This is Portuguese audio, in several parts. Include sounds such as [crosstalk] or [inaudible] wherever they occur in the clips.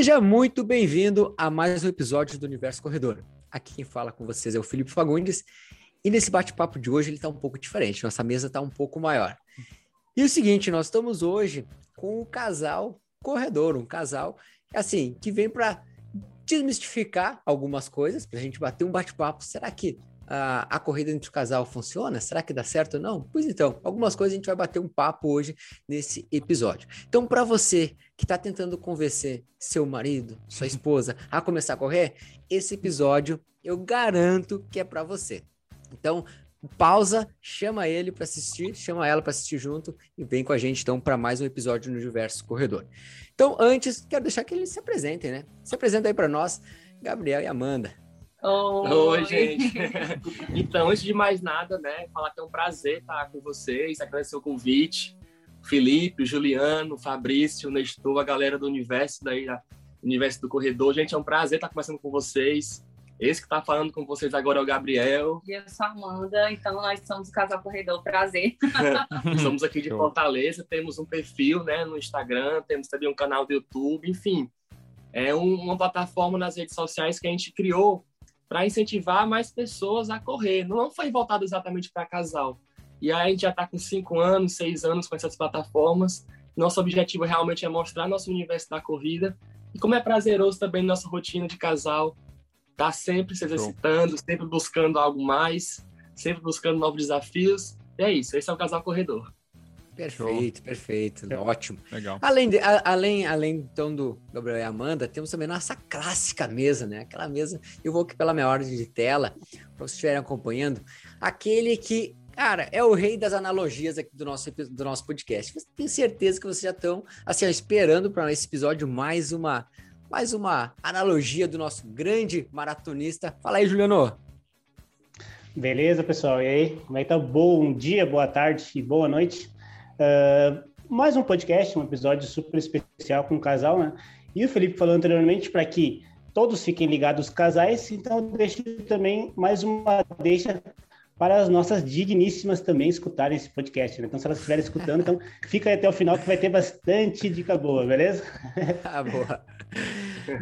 Seja muito bem-vindo a mais um episódio do Universo Corredor. Aqui quem fala com vocês é o Felipe Fagundes e nesse bate-papo de hoje ele está um pouco diferente, nossa mesa está um pouco maior. E o seguinte, nós estamos hoje com um casal corredor, um casal assim que vem para desmistificar algumas coisas, para a gente bater um bate-papo. Será que a, a corrida entre o casal funciona? Será que dá certo ou não? Pois então, algumas coisas a gente vai bater um papo hoje nesse episódio. Então, para você que está tentando convencer seu marido, sua esposa a começar a correr, esse episódio eu garanto que é para você. Então, pausa, chama ele para assistir, chama ela para assistir junto e vem com a gente então para mais um episódio no Diverso Corredor. Então, antes, quero deixar que eles se apresentem, né? Se apresenta aí para nós, Gabriel e Amanda. Oi, Oi gente. [laughs] então, antes de mais nada, né, falar que é um prazer estar com vocês, agradecer o convite. Felipe, Juliano, Fabrício, Nestor, a galera do Universo, daí, da Universo do Corredor. Gente, é um prazer estar conversando com vocês. Esse que está falando com vocês agora é o Gabriel. E eu sou a Amanda, então nós somos o Casal Corredor, prazer. [laughs] somos aqui de Fortaleza, temos um perfil né, no Instagram, temos também um canal do YouTube, enfim. É um, uma plataforma nas redes sociais que a gente criou para incentivar mais pessoas a correr. Não foi voltado exatamente para casal. E aí a gente já está com cinco anos, seis anos com essas plataformas. Nosso objetivo realmente é mostrar nosso universo da corrida e como é prazeroso também nossa rotina de casal. Tá sempre se exercitando, sempre buscando algo mais, sempre buscando novos desafios. E é isso, esse é o Casal Corredor. Perfeito, Show. perfeito. É. Ótimo. Legal. Além, de, a, além, além então do Gabriel e Amanda, temos também nossa clássica mesa, né? Aquela mesa, eu vou aqui pela minha ordem de tela, para vocês estiverem acompanhando. Aquele que, cara, é o rei das analogias aqui do nosso, do nosso podcast. Eu tenho certeza que vocês já estão assim, ó, esperando para esse episódio mais uma, mais uma analogia do nosso grande maratonista. Fala aí, Juliano. Beleza, pessoal? E aí, como é que tá? Bom dia, boa tarde e boa noite. Uh, mais um podcast, um episódio super especial com o casal, né? E o Felipe falou anteriormente para que todos fiquem ligados casais, então deixo também mais uma deixa para as nossas digníssimas também escutarem esse podcast, né? Então, se elas estiverem escutando, então fica até o final que vai ter bastante dica boa, beleza? [laughs] ah, boa.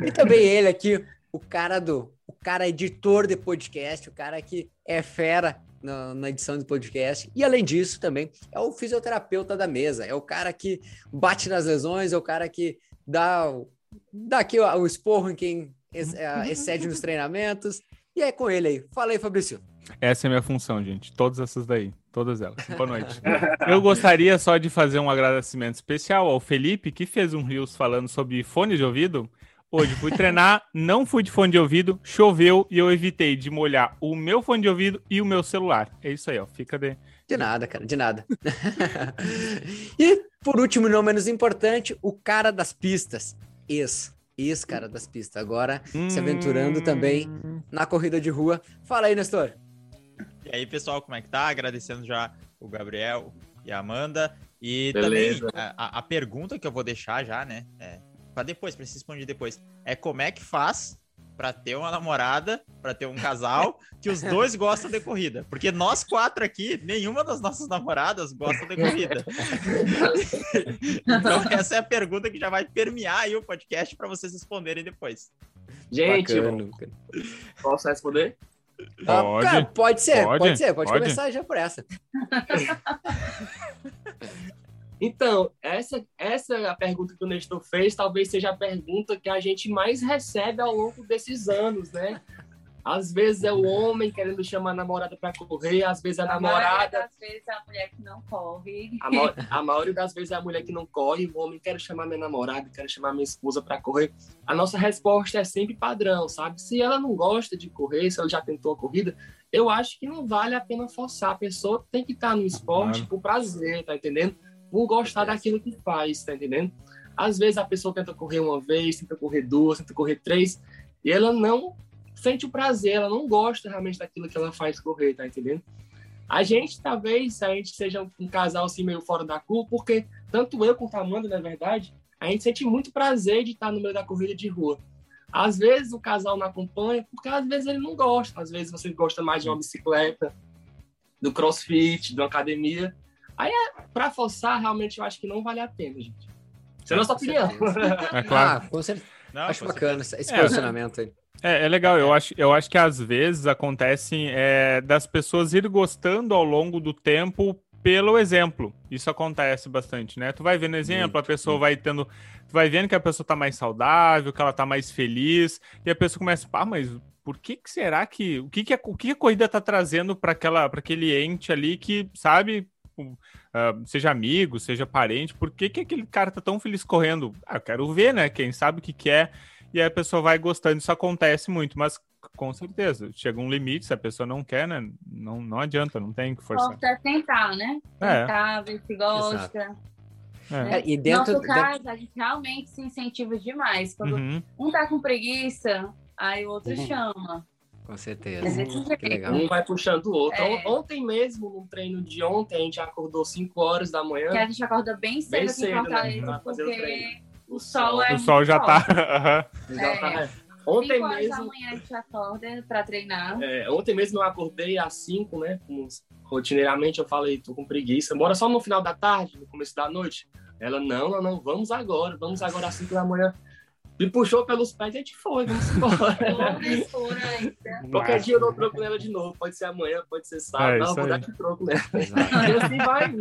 E também ele aqui, o cara do, o cara editor de podcast, o cara que é fera na, na, edição do podcast. E além disso, também é o fisioterapeuta da mesa, é o cara que bate nas lesões, é o cara que dá, dá aqui o, o esporro em quem é, excede nos treinamentos. E é com ele aí. Fala aí, Fabrício. Essa é a minha função, gente. Todas essas daí. Todas elas. Boa noite. Eu gostaria só de fazer um agradecimento especial ao Felipe, que fez um Rios falando sobre fone de ouvido. Hoje fui treinar, não fui de fone de ouvido, choveu e eu evitei de molhar o meu fone de ouvido e o meu celular. É isso aí, ó. Fica de. De nada, cara, de nada. [laughs] e, por último, não menos importante, o cara das pistas. Ex, ex-cara das pistas. Agora hum... se aventurando também na corrida de rua. Fala aí, Nestor. E aí, pessoal, como é que tá? Agradecendo já o Gabriel e a Amanda. E Beleza. também a, a, pergunta que eu vou deixar já, né? É, para depois, para se responder depois. É como é que faz para ter uma namorada, para ter um casal [laughs] que os dois gostam de corrida? Porque nós quatro aqui, nenhuma das nossas namoradas gosta de corrida. [laughs] então essa é a pergunta que já vai permear aí o podcast para vocês responderem depois. Gente, Bacana. posso responder? Pode, ah, cara, pode ser, pode, pode ser, pode, pode, começar já por essa. [laughs] Então, essa, essa é a pergunta que o Nestor fez, talvez seja a pergunta que a gente mais recebe ao longo desses anos, né? Às vezes é o homem querendo chamar a namorada para correr, às vezes é a, a namorada. Às vezes é a mulher que não corre. A, a, maioria das vezes é a mulher que não corre, o homem quer chamar minha namorada, quer chamar minha esposa para correr. A nossa resposta é sempre padrão, sabe? Se ela não gosta de correr, se ela já tentou a corrida, eu acho que não vale a pena forçar. A pessoa tem que estar no esporte por prazer, tá entendendo? Por gostar daquilo que faz, tá entendendo? Às vezes a pessoa tenta correr uma vez, tenta correr duas, tenta correr três, e ela não sente o prazer, ela não gosta realmente daquilo que ela faz correr, tá entendendo? A gente, talvez, a gente seja um casal assim meio fora da curva, porque tanto eu quanto a Amanda, na verdade, a gente sente muito prazer de estar no meio da corrida de rua. Às vezes o casal não acompanha, porque às vezes ele não gosta. Às vezes você gosta mais de uma bicicleta, do crossfit, de uma academia. Aí, é, forçar, realmente, eu acho que não vale a pena, gente. Isso é a nossa opinião. [laughs] É claro. Ah, com certeza. Não, Acho com bacana certeza. esse É. posicionamento aí. É, é legal, eu acho, eu acho que às vezes acontecem é, das pessoas ir gostando ao longo do tempo pelo exemplo. Isso acontece bastante, né? Tu vai vendo exemplo, a pessoa vai tendo. Tu vai vendo que a pessoa tá mais saudável, que ela tá mais feliz, e a pessoa começa, pá, mas por que, que será que. O que, que, a, o que que a corrida tá trazendo para aquele ente ali que, sabe, um, ah, seja amigo, seja parente, por que, que aquele cara tá tão feliz correndo? Ah, eu quero ver, né? Quem sabe o que, que é e aí a pessoa vai gostando. Isso acontece muito, mas com certeza, chega um limite, se a pessoa não quer, né? Não, não adianta, não tem que forçar. Importa é tentar, né? É. Tentar, ver se gosta. É. É, e dentro, Nosso dentro- caso, a gente realmente se incentiva demais. Quando Uhum. um tá com preguiça, aí o outro Uhum. chama. Com É certeza. Um vai puxando o outro. É. On- Ontem mesmo, no treino de ontem, a gente acordou 5 horas da manhã. Que a gente acorda bem cedo Bem aqui cedo, em né? Fortaleza, o porque treino. o sol é O sol já tá. muito forte. [laughs] aham. Exatamente. Ontem 5 horas da mesmo, manhã a gente acorda pra treinar. é, ontem mesmo eu acordei às 5, né? Como rotineiramente eu falei, tô com preguiça. Bora só no final da tarde, no começo da noite. Ela, não, não, não, vamos agora, vamos agora às 5 da manhã. Me puxou pelos pés e a gente foi, vamos [laughs] embora. Qualquer dia eu dou troco nela de novo. Pode ser amanhã, pode ser sábado. É, não, vou aí. dar aqui troco nela. Exato. E assim vai.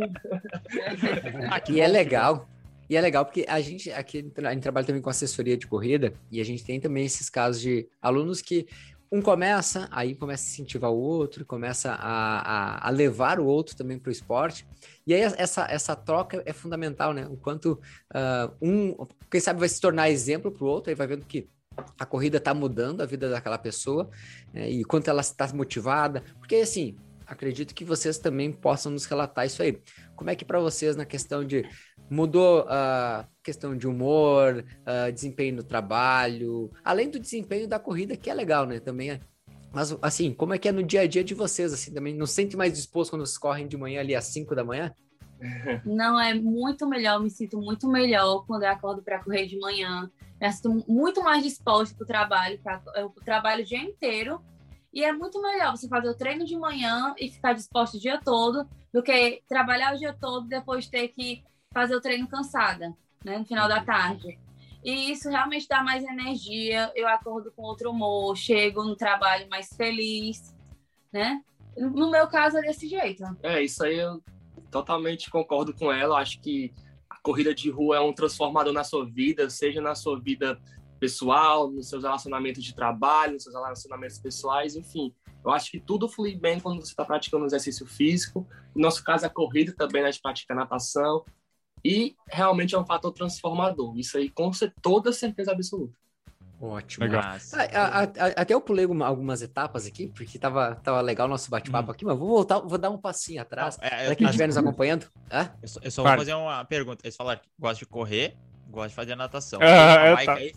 [laughs] Ah, que E é legal. E é legal porque a gente aqui a gente trabalha também com assessoria de corrida e a gente tem também esses casos de alunos que um começa, aí começa a incentivar o outro, começa a, a, a levar o outro também para o esporte. E aí essa, essa troca é fundamental, né? O quanto ah, um, quem sabe, vai se tornar exemplo para o outro, aí vai vendo que a corrida está mudando a vida daquela pessoa né? e quanto ela está motivada. Porque assim, acredito que vocês também possam nos relatar isso aí. Como é que para vocês na questão de mudou a questão de humor, desempenho no trabalho, além do desempenho da corrida, que é legal, né? Também é. Mas, assim, como é que é no dia a dia de vocês, assim, também? Não se sente mais disposto quando vocês correm de manhã ali às 5 da manhã? [laughs] Não, é muito melhor, me sinto muito melhor quando eu acordo para correr de manhã. Eu sinto muito mais disposta para o trabalho, pra, eu trabalho o dia inteiro. E é muito melhor você fazer o treino de manhã e ficar disposto o dia todo do que trabalhar o dia todo e depois ter que fazer o treino cansada, né, no final da tarde. E isso realmente dá mais energia, eu acordo com outro humor, chego no trabalho mais feliz, né? No meu caso é desse jeito. É, isso aí eu totalmente concordo com ela. Acho que a corrida de rua é um transformador na sua vida, seja na sua vida pessoal, nos seus relacionamentos de trabalho, nos seus relacionamentos pessoais, enfim. Eu acho que tudo flui bem quando você está praticando exercício físico. No nosso caso, a corrida também, né, a gente pratica natação. E realmente é um fator transformador. Isso aí, com toda certeza absoluta. Ótimo. Ah, a- a- a- até eu pulei uma- algumas etapas aqui, porque tava, tava legal o nosso bate-papo aqui, mas vou voltar, vou dar um passinho atrás. É, Para quem estiver nos acompanhando. Hã? Eu só, eu só vou fazer uma pergunta. Eles falaram que gostam de correr, gostam de fazer natação. Ah, tá- aí,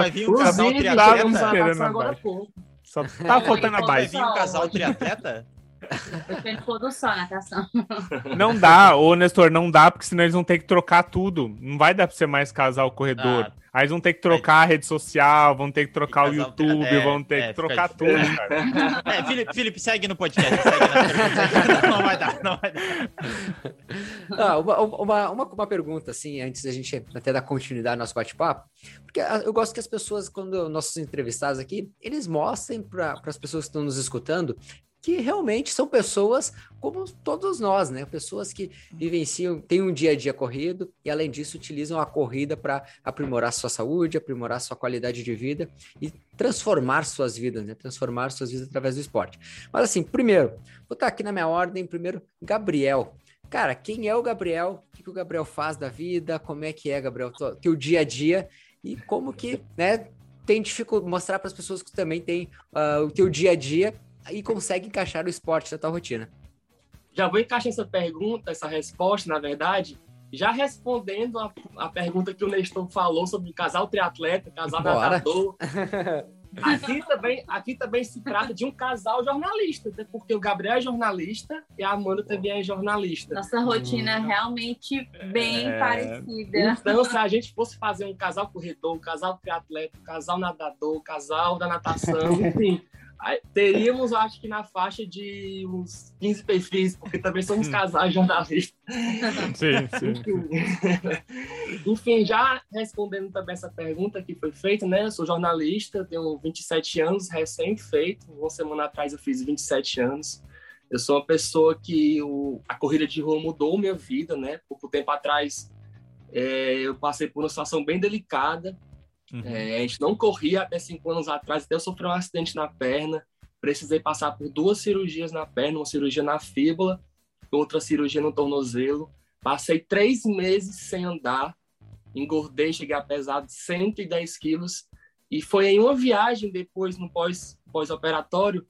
vai vir um casal triatleta. agora pouco. Só tá faltando a Vai bike. vir um casal triatleta? Depende do pôr do sol, natação. Não dá, ô Nestor, não dá, porque senão eles vão ter que trocar tudo. Não vai dar pra ser mais casal corredor. Ah. Aí eles vão ter que trocar a rede social, vão ter que trocar o YouTube, é, vão ter é, que trocar tudo, cara. [laughs] É, Felipe, Felipe, segue no podcast. Segue na não vai dar, não vai dar. Ah, uma, uma, uma, uma pergunta, assim, antes da gente até dar continuidade ao nosso bate-papo, porque ah, eu gosto que as pessoas, quando nossos entrevistados aqui, eles mostrem para as pessoas que estão nos escutando que realmente são pessoas como todos nós, né? Pessoas que vivenciam, têm um dia a dia corrido e, além disso, utilizam a corrida para aprimorar sua saúde, aprimorar sua qualidade de vida e transformar suas vidas, né? Transformar suas vidas através do esporte. Mas, assim, primeiro, vou estar aqui na minha ordem. Primeiro, Gabriel. Cara, quem é o Gabriel? O que, o Gabriel faz da vida? Como é que é, Gabriel, teu, teu dia a dia? E como que, né, tem dificuldade, mostrar para as pessoas que também tem ah, o teu dia a dia e consegue encaixar o esporte na tua rotina. Já vou encaixar essa pergunta, essa resposta, na verdade, já respondendo a, a pergunta que o Nestor falou sobre casal triatleta, casal Bora. nadador. [laughs] Aqui também, aqui também se trata de um casal jornalista, até porque o Gabriel é jornalista e a Amanda também é jornalista. Nossa rotina é realmente bem É. parecida. Então, se a gente fosse fazer um casal corredor, um casal triatleta, um casal nadador, um casal da natação, [laughs] enfim, teríamos, acho que na faixa de uns 15 perfis, porque também somos casais jornalistas. Sim, sim. Enfim. Enfim, já respondendo também essa pergunta que foi feita, né? Eu sou jornalista, tenho 27 anos, recém-feito. Uma semana atrás eu fiz 27 anos. Eu sou uma pessoa que o, a corrida de rua mudou minha vida, né? Pouco tempo atrás é, eu passei por uma situação bem delicada. Uhum. É, a gente não corria até cinco anos atrás, até eu sofri um acidente na perna. Precisei passar por duas cirurgias na perna, uma cirurgia na fíbula, outra cirurgia no tornozelo. Passei três meses sem andar, engordei, cheguei a pesar 110 quilos. E foi em uma viagem depois, no pós- pós-operatório,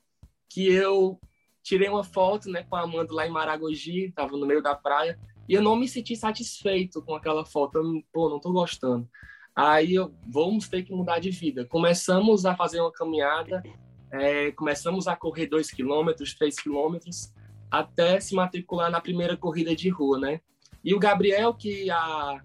que eu tirei uma foto né, com a Amanda lá em Maragogi, estava no meio da praia, e eu não me senti satisfeito com aquela foto. Eu, pô, não tô gostando. Aí eu, vamos ter que mudar de vida. Começamos a fazer uma caminhada, é, começamos a correr 2 quilômetros, 3 quilômetros, até se matricular na primeira corrida de rua, né? E o Gabriel, que há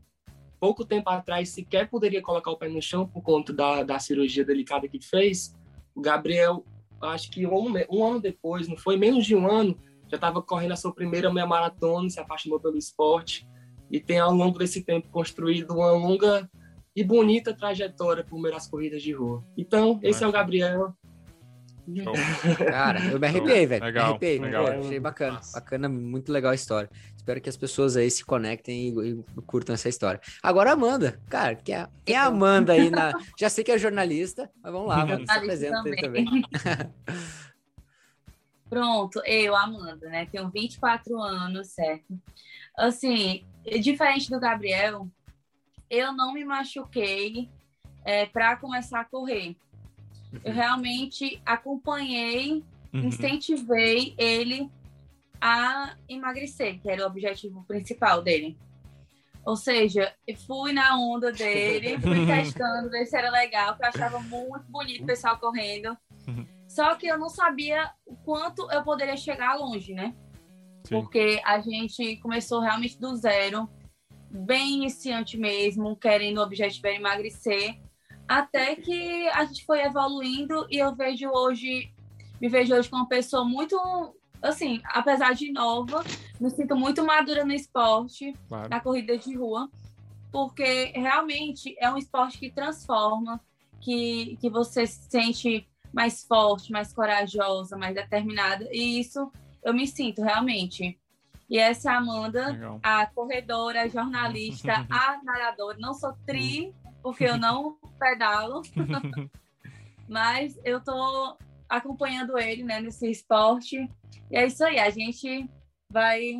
pouco tempo atrás sequer poderia colocar o pé no chão por conta da, da cirurgia delicada que fez, o Gabriel, acho que um, um ano depois, não foi menos de um ano, já estava correndo a sua primeira meia maratona, se apaixonou pelo esporte e tem ao longo desse tempo construído uma longa e bonita trajetória por meio das corridas de rua. Então, esse é o Gabriel. Show. Cara, eu me arrepiei, velho. Legal, me arrepiei. legal. Pô, achei bacana. Massa. Bacana, muito legal a história. Espero que as pessoas aí se conectem e, e curtam essa história. Agora, a Amanda. Cara, quem é, quem é a Amanda aí na. [laughs] Já sei que é jornalista, mas vamos lá, Amanda, se apresenta aí também. [laughs] Pronto, eu, Amanda, né? Tenho 24 anos, certo? Assim, diferente do Gabriel, eu não me machuquei é, para começar a correr. Eu realmente acompanhei, Uhum. incentivei ele a emagrecer, que era o objetivo principal dele. Ou seja, fui na onda dele, fui [laughs] testando, ver se era legal, que eu achava muito bonito o pessoal correndo. Uhum. Só que eu não sabia o quanto eu poderia chegar longe, né? Sim. Porque a gente começou realmente do zero, bem iniciante mesmo, querendo o objetivo era emagrecer, até que a gente foi evoluindo e eu vejo hoje, me vejo hoje como uma pessoa muito, assim, apesar de nova, me sinto muito madura no esporte, Claro. na corrida de rua, porque realmente é um esporte que transforma, que, que você se sente mais forte, mais corajosa, mais determinada, e isso eu me sinto realmente. E essa é a Amanda, Legal. a corredora, a jornalista, [laughs] a nadadora. Não sou tri, porque eu não pedalo, [laughs] mas eu tô acompanhando ele né, nesse esporte. E é isso aí, a gente vai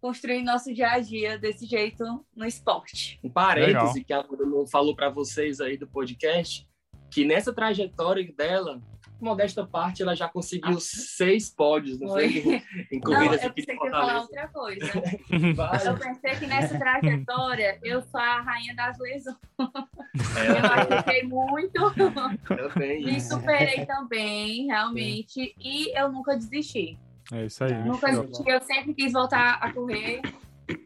construir nosso dia a dia desse jeito no esporte. Um parêntese que a Amanda não falou para vocês aí do podcast, que nessa trajetória dela, modesta parte, ela já conseguiu seis pódios, não foi? Foi. Em Não, corridas eu aqui de pensei que ia falar outra coisa. [laughs] Vai. Eu pensei que nessa trajetória eu sou a rainha das lesões. É, Eu machuquei muito, também. me superei também, realmente, e eu nunca desisti. É isso aí. Nunca desisti, eu sempre quis voltar a correr.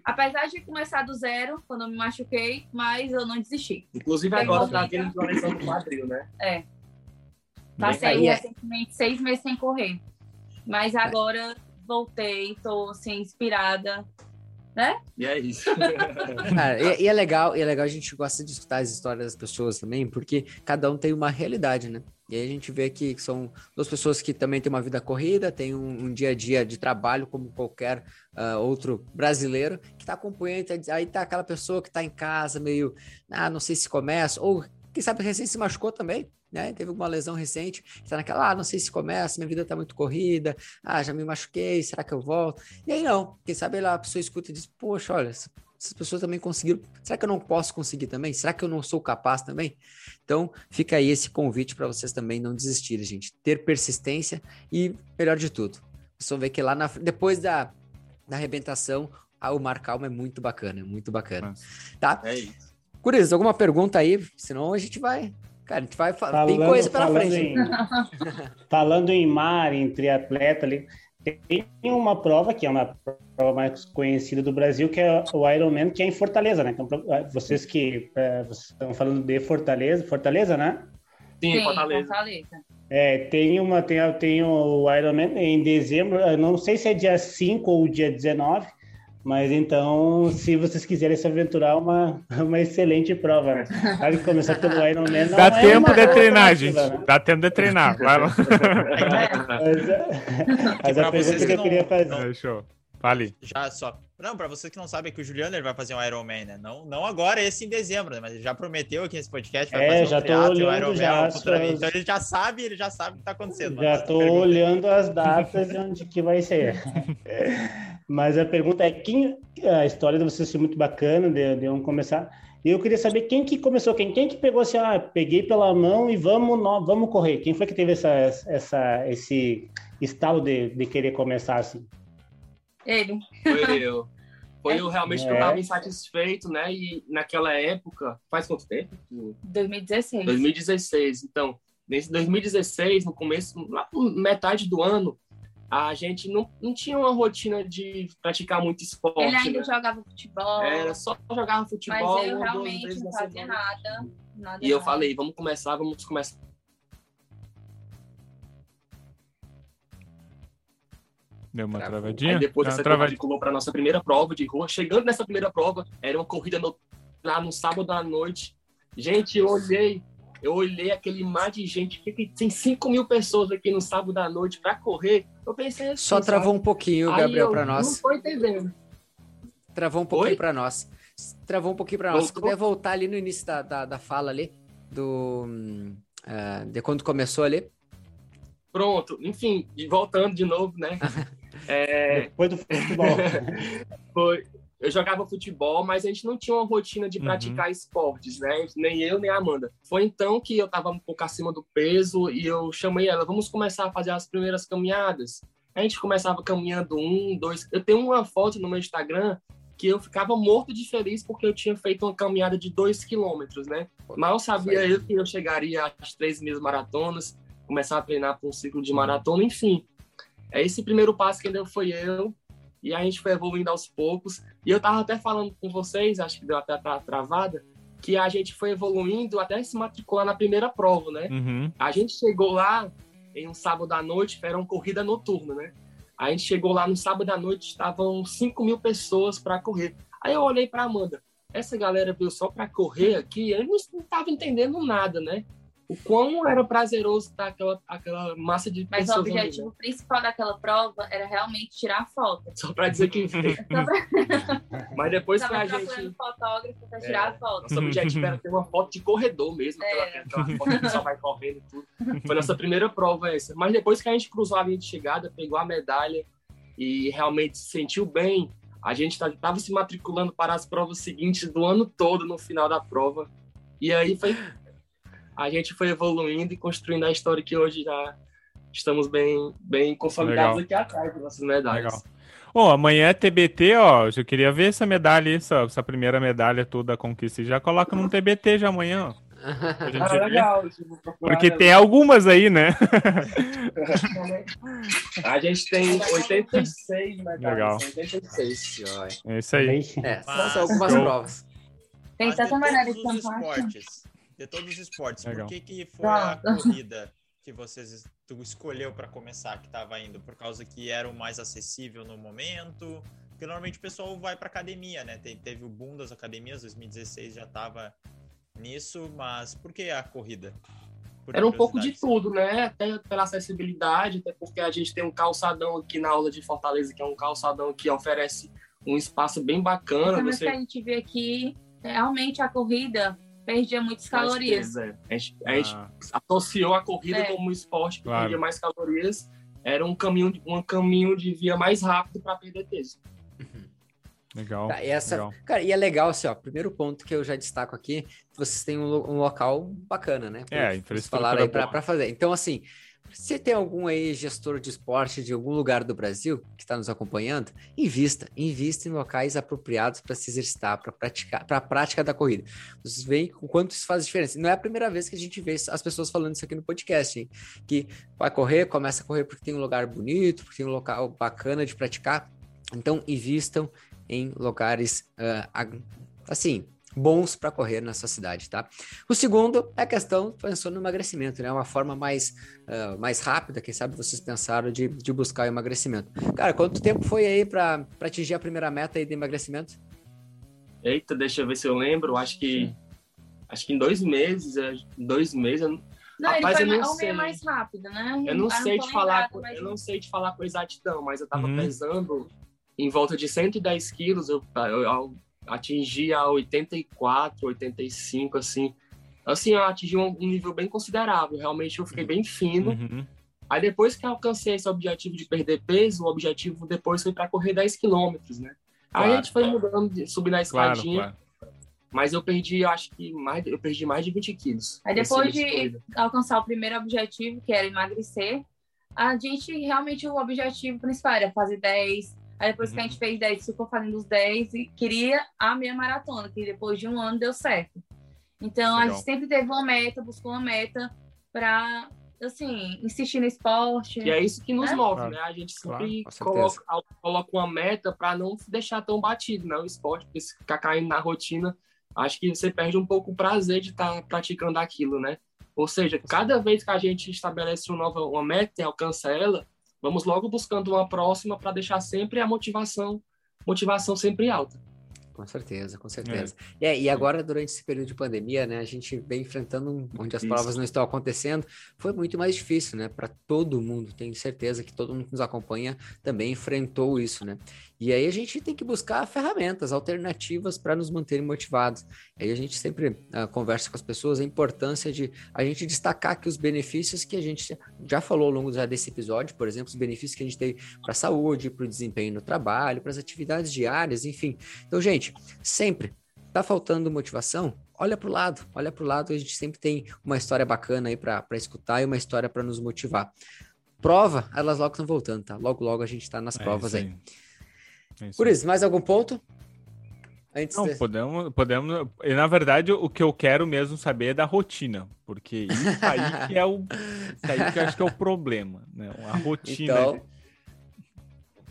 Apesar de começar do zero, quando eu me machuquei, mas eu não desisti. Inclusive Tem agora tá de uma lesão do quadril, né? É. Passei Aí é- recentemente seis meses sem correr. Mas agora voltei, tô assim, inspirada. E é isso. [laughs] Cara, e, e é legal, e é legal a gente gosta de escutar as histórias das pessoas também, porque cada um tem uma realidade, né? E aí a gente vê que são duas pessoas que também têm uma vida corrida, têm um, um dia a dia de trabalho como qualquer ah, outro brasileiro, que tá acompanhando, tá- aí tá aquela pessoa que tá em casa meio, ah, não sei se começa, ou quem sabe recém se machucou também, né? Teve alguma lesão recente, que tá naquela, ah, não sei se começa, minha vida tá muito corrida, ah, já me machuquei, será que eu volto? E aí não, quem sabe lá a pessoa escuta e diz, poxa, olha, essas pessoas também conseguiram. Será que eu não posso conseguir também? Será que eu não sou capaz também? Então, fica aí esse convite para vocês também não desistirem, gente. Ter persistência e, melhor de tudo, vão ver que lá na, depois da, da arrebentação, o mar calmo é muito bacana, é muito bacana. Tá? É isso. Curias, alguma pergunta aí? Senão a gente vai. Cara, a gente vai. fa- Tem coisa pela falando frente. Em, [laughs] falando em mar, entre atleta ali, tem uma prova que é uma prova mais conhecida do Brasil, que é o Ironman, que é em Fortaleza, né? Então, pra- vocês que é, vocês estão falando de Fortaleza, Fortaleza, né? Sim, Sim, Fortaleza. Fortaleza. É, tem uma, tem, tem o Ironman em dezembro, não sei se é dia 5 ou dia 19, mas então, se vocês quiserem se aventurar, uma, [laughs] uma excelente prova, né? Sabe, começar pelo Ironman não Dá é tempo de treinar, gente. né? Dá tempo de treinar. Vai lá. [laughs] Mas, mas pra a pergunta que que eu não- queria fazer... não- Fechou. Fale. Já só. Não, pra vocês que não sabem é que o Juliano ele vai fazer um Ironman, né? Não, não agora, esse em dezembro, né? Mas ele já prometeu aqui nesse podcast. Vai É, fazer um já tô um olhando Ironman já as- Então ele já sabe, ele já sabe o que tá acontecendo. Já pergunta- olhando as datas e onde que vai ser. [laughs] Mas a pergunta é quem a história de vocês foi muito bacana, de, de um começar. E eu queria saber quem que começou, quem, quem que pegou assim, ah, peguei pela mão e vamos, nó- vamos correr. Quem foi que teve essa, essa, esse estalo de, de querer começar assim? Ele. Foi eu. Foi eu realmente que eu É. tava insatisfeito, né? E naquela época, faz quanto tempo? 2016. 2016. Então, nesse 2016, no começo, lá por metade do ano, a gente não, não tinha uma rotina de praticar muito esporte. Ele ainda né? jogava futebol. Era só jogar mas futebol eu uma, duas realmente não fazia nada. nada E eu falei, vamos começar, vamos começar. Deu uma Travou. travadinha? Aí depois você travadinha. para nossa primeira prova de rua. Chegando nessa primeira prova, era uma corrida no- lá no sábado à noite. Gente, eu olhei, eu olhei aquele mar de gente, que tem 5 mil pessoas aqui no sábado à noite para correr. Eu pensei assim, Só travou um pouquinho, Gabriel, para para Não nós. tô entendendo. Travou um pouquinho Oi? para nós. Travou um pouquinho para nós. Se puder voltar ali no início da, da, da fala ali, do, ah, de quando começou ali. Pronto, enfim, e voltando de novo, né? [laughs] É, Depois do futebol. [laughs] foi, eu jogava futebol, mas a gente não tinha uma rotina de Uhum. praticar esportes, né? Nem eu, nem a Amanda. Foi então que eu estava um pouco acima do peso e eu chamei ela, vamos começar a fazer as primeiras caminhadas. A gente começava caminhando um, dois. Eu tenho uma foto no meu Instagram que eu ficava morto de feliz porque eu tinha feito uma caminhada de dois quilômetros, né? Mal sabia eu que eu chegaria às três mil maratonas, começar a treinar para um ciclo de maratona, enfim. É esse primeiro passo que ainda foi eu, e a gente foi evoluindo aos poucos. E eu tava até falando com vocês, acho que deu até a travada, que a gente foi evoluindo até se matricular na primeira prova, né? Uhum. A gente chegou lá em um sábado à noite, era uma corrida noturna, né? A gente chegou lá no sábado à noite, estavam 5 mil pessoas para correr. Aí eu olhei para Amanda, essa galera veio só para correr aqui, eu não estava entendendo nada, né? O quão era prazeroso estar aquela, aquela massa de Mas o pessoas. ali, né? objetivo principal daquela prova era realmente tirar foto. Só para dizer que [laughs] pra- [laughs] Mas depois que a gente. fotógrafo pra É. tirar foto. Nosso objetivo era ter uma foto de corredor mesmo, aquela, É. aquela foto que só vai correndo e tudo. Foi nossa primeira prova essa. Mas depois que a gente cruzou a linha de chegada, pegou a medalha e realmente se sentiu bem, a gente estava se matriculando para as provas seguintes do ano todo no final da prova. E aí foi. A gente foi evoluindo e construindo a história que hoje já estamos bem, bem consolidados Legal. aqui atrás das nossas medalhas. Legal. Ô, amanhã é TBT, ó. Eu queria ver essa medalha aí, essa, essa primeira medalha toda da conquista. Já coloca num TBT já amanhã, ó. [laughs] Ah, legal. tipo, Porque né? tem algumas aí, né? [laughs] A gente tem 86 medalhas. Legal. 86. Joia. É isso aí. É, são algumas provas. Tem tanta maneira de esportes, de todos os esportes, Legal. por que, que foi a Pronto. corrida que vocês tu escolheu para começar que estava indo? Por causa que era o mais acessível no momento? Porque normalmente o pessoal vai para academia, né? Te- Teve o boom das academias, 2016 já estava nisso, mas por que a corrida? Por Era um pouco de tudo, né? Até pela acessibilidade, até porque a gente tem um calçadão aqui na aula de Fortaleza, que é um calçadão que oferece um espaço bem bacana. Também que Você a gente vê aqui, realmente a corrida perdia muitas calorias. É. A gente, a gente Ah, associou a corrida É. como um esporte que Claro. perdia mais calorias. Era um caminho, de- um caminho de via mais rápido para perder peso. legal. Tá, e essa, legal. Cara, e é legal, assim, ó, primeiro ponto que eu já destaco aqui, vocês têm um, um local bacana, né? É, Vocês infraestrutura falaram aí pra, pra fazer. Então, assim, se tem algum aí gestor de esporte de algum lugar do Brasil que está nos acompanhando, invista, invista em locais apropriados para se exercitar, para praticar, para a prática da corrida. Vocês veem o quanto isso faz diferença. Não é a primeira vez que a gente vê as pessoas falando isso aqui no podcast, hein? que vai correr, começa a correr porque tem um lugar bonito, porque tem um local bacana de praticar. Então, invistam em lugares ag- assim bons para correr nessa cidade, tá? O segundo é a questão, pensou no emagrecimento, né? Uma forma mais, uh, mais rápida, quem sabe vocês pensaram de, de buscar o emagrecimento. Cara, quanto tempo foi aí para atingir a primeira meta aí de emagrecimento? Eita, deixa eu ver se eu lembro. Acho que Sim. acho que em dois meses, é, dois meses. Eu... Não, Rapaz, ele foi eu não sei. mais rápido, né? Eu não eu sei não de falar, mas... eu não sei de falar com exatidão, mas eu tava uhum. pesando em volta de 110 quilos. Eu, eu, eu atingi a 84, 85, assim. Assim, eu atingi um, um nível bem considerável. Realmente eu fiquei bem fino. Uhum. Aí depois que eu alcancei esse objetivo de perder peso, o objetivo depois foi para correr 10 quilômetros, né? Claro, Aí a gente foi mudando, subindo a escadinha. Claro, claro. Mas eu perdi, acho que mais, eu perdi mais de 20 quilos. Aí depois de alcançar o primeiro objetivo, que era emagrecer, a gente realmente o objetivo principal era fazer 10. Aí depois uhum. que a gente uhum. fez 10, ficou fazendo os 10 e queria a meia maratona, que depois de um ano deu certo. Então Legal. a gente sempre teve uma meta, buscou uma meta para assim, insistir no esporte. E é isso que nos né? move, claro. né? A gente sempre claro, coloca, coloca uma meta para não deixar tão batido, né? O esporte, porque se ficar caindo na rotina, acho que você perde um pouco o prazer de estar tá praticando aquilo, né? Ou seja, cada vez que a gente estabelece uma nova uma meta e alcança ela, vamos logo buscando uma próxima para deixar sempre a motivação, motivação sempre alta. Com certeza, com certeza. É. é. e agora, durante esse período de pandemia, né, a gente vem enfrentando um, onde as provas não estão acontecendo, foi muito mais difícil, né, para todo mundo. Tenho certeza que todo mundo que nos acompanha também enfrentou isso, né. E aí a gente tem que buscar ferramentas, alternativas para nos manterem motivados. Aí a gente sempre uh, conversa com as pessoas a importância de a gente destacar que os benefícios que a gente já falou ao longo desse episódio, por exemplo, os benefícios que a gente tem para a saúde, para o desempenho no trabalho, para as atividades diárias, enfim. Então, gente, sempre tá faltando motivação? Olha para o lado, olha para o lado, a gente sempre tem uma história bacana aí para escutar e uma história para nos motivar. Prova, elas logo estão voltando, tá? Logo, logo a gente está nas é provas aí. É Por isso, mais algum ponto? Antes não, de... podemos, podemos. E na verdade, o que eu quero mesmo saber é da rotina, porque isso aí que é o. Isso aí que eu acho que é o problema, né? A rotina. Então,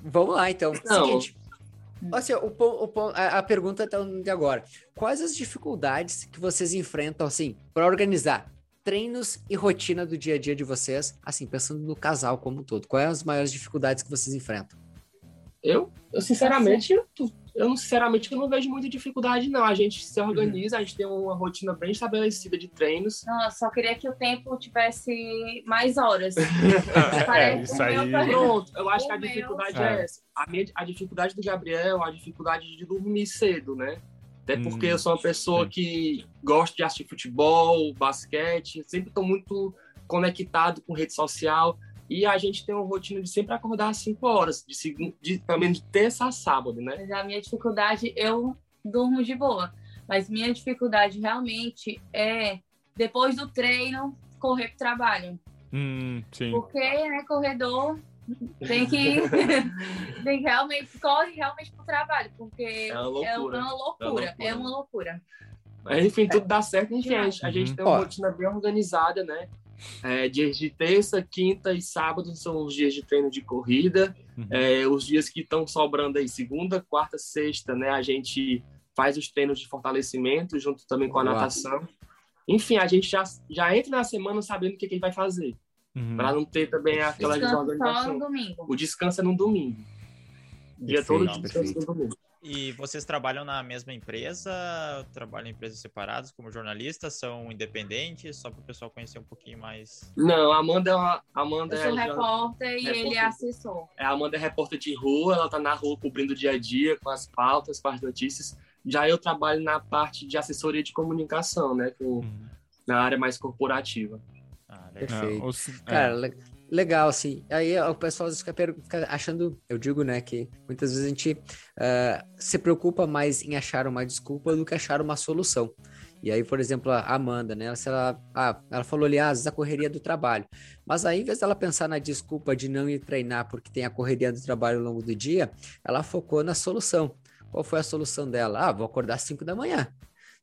vamos lá, então. Não. Seguinte. Assim, o, o, a, a pergunta então, de agora. Quais as dificuldades que vocês enfrentam, assim, para organizar treinos e rotina do dia a dia de vocês, assim, pensando no casal como um todo? Quais as maiores dificuldades que vocês enfrentam? Eu, eu sinceramente, eu, eu sinceramente eu não vejo muita dificuldade, não. A gente se organiza, uhum. a gente tem uma rotina bem estabelecida de treinos. Não, só queria que o tempo tivesse mais horas. [laughs] é, isso aí. Pronto, eu acho o que a dificuldade meu... é essa. A, minha, a dificuldade do Gabriel, a dificuldade de dormir cedo, né? Até porque hum, eu sou uma pessoa sim. que gosta de assistir futebol, basquete, sempre estou muito conectado com rede social. E a gente tem uma rotina de sempre acordar às 5 horas, de, segundo, de pelo menos de terça a sábado, né? Mas a minha dificuldade, eu durmo de boa. Mas minha dificuldade realmente é, depois do treino, correr pro trabalho. Hum, sim. Porque, né, corredor tem que, [laughs] tem que realmente, corre realmente pro trabalho, porque é uma loucura. É uma loucura. É uma loucura. Mas, enfim, tudo dá certo, enfim, a gente, a gente tem uma rotina bem organizada, né? É, dias de terça, quinta e sábado são os dias de treino de corrida. Uhum. É, os dias que estão sobrando aí, segunda, quarta, sexta, né? A gente faz os treinos de fortalecimento junto também com a natação. Enfim, a gente já, já entra na semana sabendo o que, que a gente vai fazer. Uhum. Para não ter também aquela desorganização. O descanso é no domingo. O dia todo de descanso no domingo. E vocês trabalham na mesma empresa? Trabalham em empresas separadas como jornalistas? São independentes? Só para o pessoal conhecer um pouquinho mais. Não, a Amanda, é Amanda Eu sou é repórter e repórter. ele é assessor. É, a Amanda é repórter de rua, ela está na rua cobrindo o dia a dia com as pautas, com as notícias. Já eu trabalho na parte de assessoria de comunicação, né? Com, uhum. Na área mais corporativa. Ah, Perfeito. Não. Cara, é legal, assim. Aí o pessoal fica, achando, eu digo, né, que muitas vezes a gente uh, se preocupa mais em achar uma desculpa do que achar uma solução. E aí, por exemplo, a Amanda, né? Se ela, ah, ela falou ali, ah, a correria do trabalho. Mas aí, em vez dela pensar na desculpa de não ir treinar porque tem a correria do trabalho ao longo do dia, ela focou na solução. Qual foi a solução dela? Ah, vou acordar às 5 da manhã.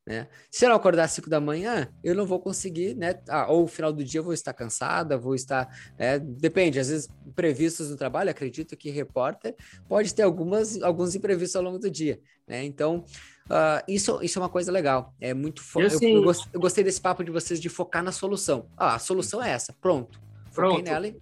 Né? Se eu não acordar às 5 da manhã, eu não vou conseguir, né? Ah, ou no final do dia eu vou estar cansada, vou estar. Né? Depende, às vezes, imprevistos no trabalho, acredito que repórter pode ter algumas, alguns imprevistos ao longo do dia. Né? Então, uh, isso, isso é uma coisa legal. É muito fo... eu, assim... eu, eu, eu, gostei desse papo de vocês de focar na solução. Ah, a solução é essa, pronto. Foquei pronto. nela e...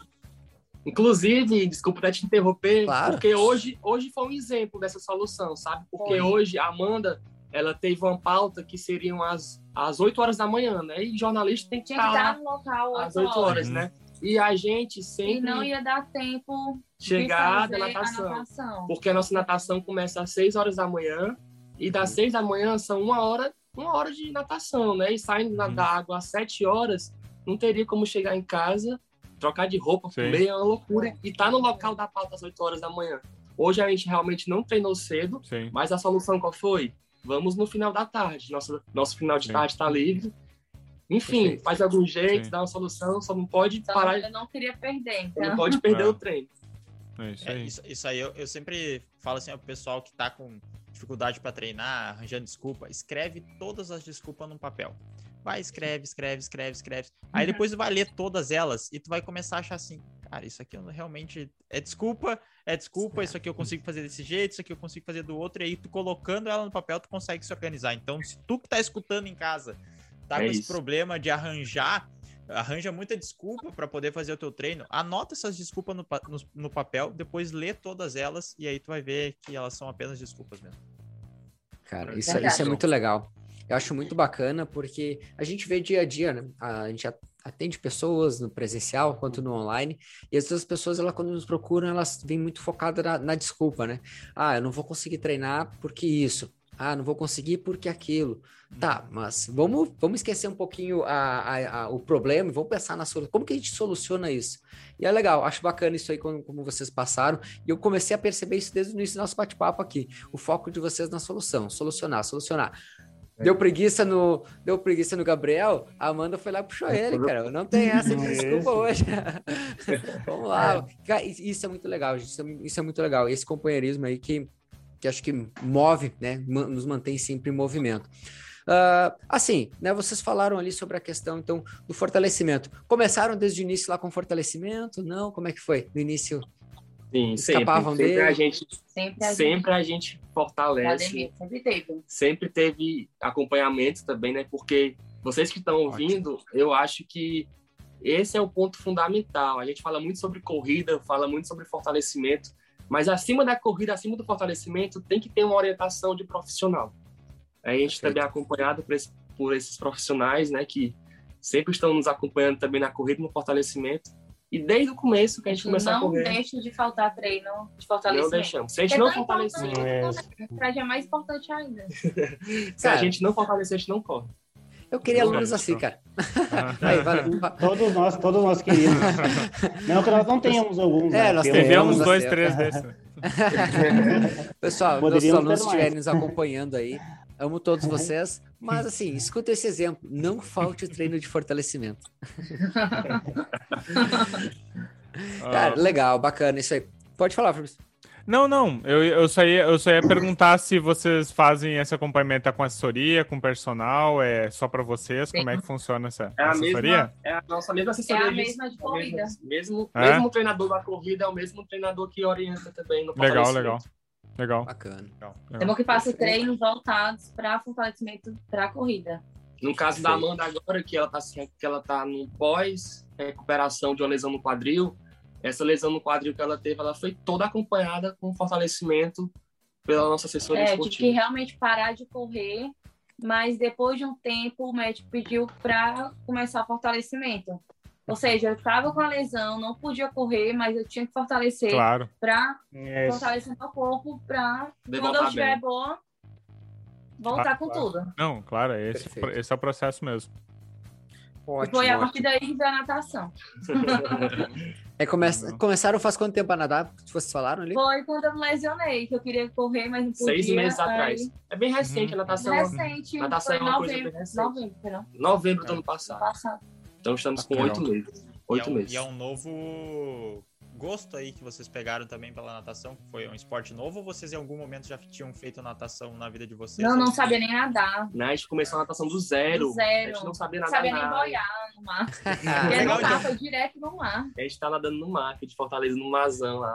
Inclusive, desculpa até te interromper, claro. porque hoje, hoje foi um exemplo dessa solução, sabe? Porque foi. hoje a Amanda ela teve uma pauta que seriam as, as 8 horas da manhã, né? E jornalista tem que estar lá no local às 8 horas, horas né? E a gente sempre. E não ia dar tempo chegar da natação, natação, Porque a nossa natação começa às 6 horas da manhã. E das 6 da manhã são uma hora, uma hora de natação, né? E saindo uhum. da água às 7 horas, não teria como chegar em casa, trocar de roupa, Sim. comer, é uma loucura. E tá no local da pauta às 8 horas da manhã. Hoje a gente realmente não treinou cedo, Sim. mas a solução qual foi? Vamos no final da tarde. Nosso, nosso final de Sim. tarde está livre. Enfim, Perfeito. faz algum jeito, Sim. dá uma solução, só não pode então, parar. Eu não queria perder. Então. Não pode perder é. o treino. É isso aí. É, isso, isso, aí eu, eu sempre falo assim ao pessoal que está com dificuldade para treinar, arranjando desculpa, escreve todas as desculpas num papel. Vai, escreve, escreve, escreve, escreve. Aí uhum. depois tu vai ler todas elas e tu vai começar a achar assim, cara, isso aqui realmente é desculpa, é desculpa, isso aqui eu consigo fazer desse jeito, isso aqui eu consigo fazer do outro, e aí tu colocando ela no papel, tu consegue se organizar. Então, se tu que tá escutando em casa, tá é com isso. esse problema de arranjar, arranja muita desculpa para poder fazer o teu treino, anota essas desculpas no, no, no, papel, depois lê todas elas, e aí tu vai ver que elas são apenas desculpas mesmo. Cara, isso, isso é muito legal. Eu acho muito bacana porque a gente vê dia a dia, né? A gente atende pessoas no presencial quanto no online, e às vezes as pessoas, ela, quando nos procuram, elas vêm muito focadas na, na, desculpa, né? Ah, eu não vou conseguir treinar porque isso. Ah, não vou conseguir porque aquilo. Tá, mas vamos, vamos esquecer um pouquinho a, a, a, o problema e vamos pensar na solução. Como que a gente soluciona isso? E é legal, acho bacana isso aí como, como vocês passaram. E eu comecei a perceber isso desde o início do nosso bate-papo aqui. O foco de vocês na solução, solucionar, solucionar. Deu preguiça no, deu preguiça no Gabriel, a Amanda foi lá e puxou ele, cara. Não tem essa de desculpa hoje. [laughs] Vamos lá. Isso é muito legal, gente. Isso é, muito legal. Esse companheirismo aí que, que acho que move, né? Nos mantém sempre em movimento. Uh, assim, né? Vocês falaram ali sobre a questão, então, do fortalecimento. Começaram desde o início lá com fortalecimento? Não? Como é que foi? No início Sim, escapavam sempre, dele. Sempre a gente, sempre a sempre gente, a gente fortalece. sempre teve. Sempre teve acompanhamento também, né? Porque vocês que estão ouvindo, eu acho que esse é o ponto fundamental. A gente fala muito sobre corrida, fala muito sobre fortalecimento, mas acima da corrida, acima do fortalecimento, tem que ter uma orientação de profissional. A gente Perfeito. também é acompanhado por, esse, por esses profissionais, né, que sempre estão nos acompanhando também na corrida, no fortalecimento. E desde o começo que a gente começou a correr. Não deixa de faltar treino de fortalecimento. Não deixamos. Se a gente não fortalecer. É. é mais importante ainda. [laughs] Se a gente não fortalecer, a gente não corre. Eu queria alunos assim, cara. Aí, valeu. Todos nós, todos nós queríamos. [laughs] não que nós não tenhamos alguns. É, né? nós tivemos dois, três desses. [laughs] Pessoal, nossos alunos estiverem nos acompanhando aí, amo todos vocês. Mas assim, escuta esse exemplo. Não falte o treino de fortalecimento. [laughs] Cara, legal, bacana isso aí. Pode falar, Fabrício. Não, não. Eu, eu, só ia, eu só ia perguntar se vocês fazem esse acompanhamento com assessoria, com personal, é só para vocês? Sim. Como é que funciona essa é assessoria? Mesma, é a nossa mesma assessoria. É a mesma de corrida. Mesmo, é? mesmo treinador da corrida é o mesmo treinador que orienta também no Legal, legal. Legal. Bacana. Legal. Temos que fazer treinos voltados para fortalecimento para a corrida. No caso da Amanda agora, que ela está que ela tá no pós recuperação de uma lesão no quadril, essa lesão no quadril que ela teve, ela foi toda acompanhada com fortalecimento pela nossa assessoria é, esportiva. Tive que realmente parar de correr, mas depois de um tempo o médico pediu para começar o fortalecimento. Ou seja, eu estava com a lesão, não podia correr, mas eu tinha que fortalecer claro. para fortalecer meu corpo para quando eu estiver boa voltar ah, com claro. tudo. Não, claro, esse, esse é o processo mesmo. Ótimo, foi a partir daí que veio a natação. [laughs] é, come... Começaram faz quanto tempo a nadar? Vocês falaram ali? Foi quando eu me lesionei, que eu queria correr, mas não podia. Seis meses aí... atrás. É bem recente uhum. a natação. Recente. Natação foi é uma novembro, coisa bem recente. Novembro, novembro do ano passado. passado. Então estamos com oito meses. Oito é um, meses. E é um novo gosto aí que vocês pegaram também pela natação, que foi um esporte novo, ou vocês em algum momento já tinham feito natação na vida de vocês? Não, não sabia nem nadar. Né? A gente começou a natação do zero. Do zero. A gente não sabia Não nadar sabia nem nada. boiar no mar. [laughs] Legal, não então. tava direto no mar. A gente tá nadando no mar, aqui de Fortaleza, no Mazão lá.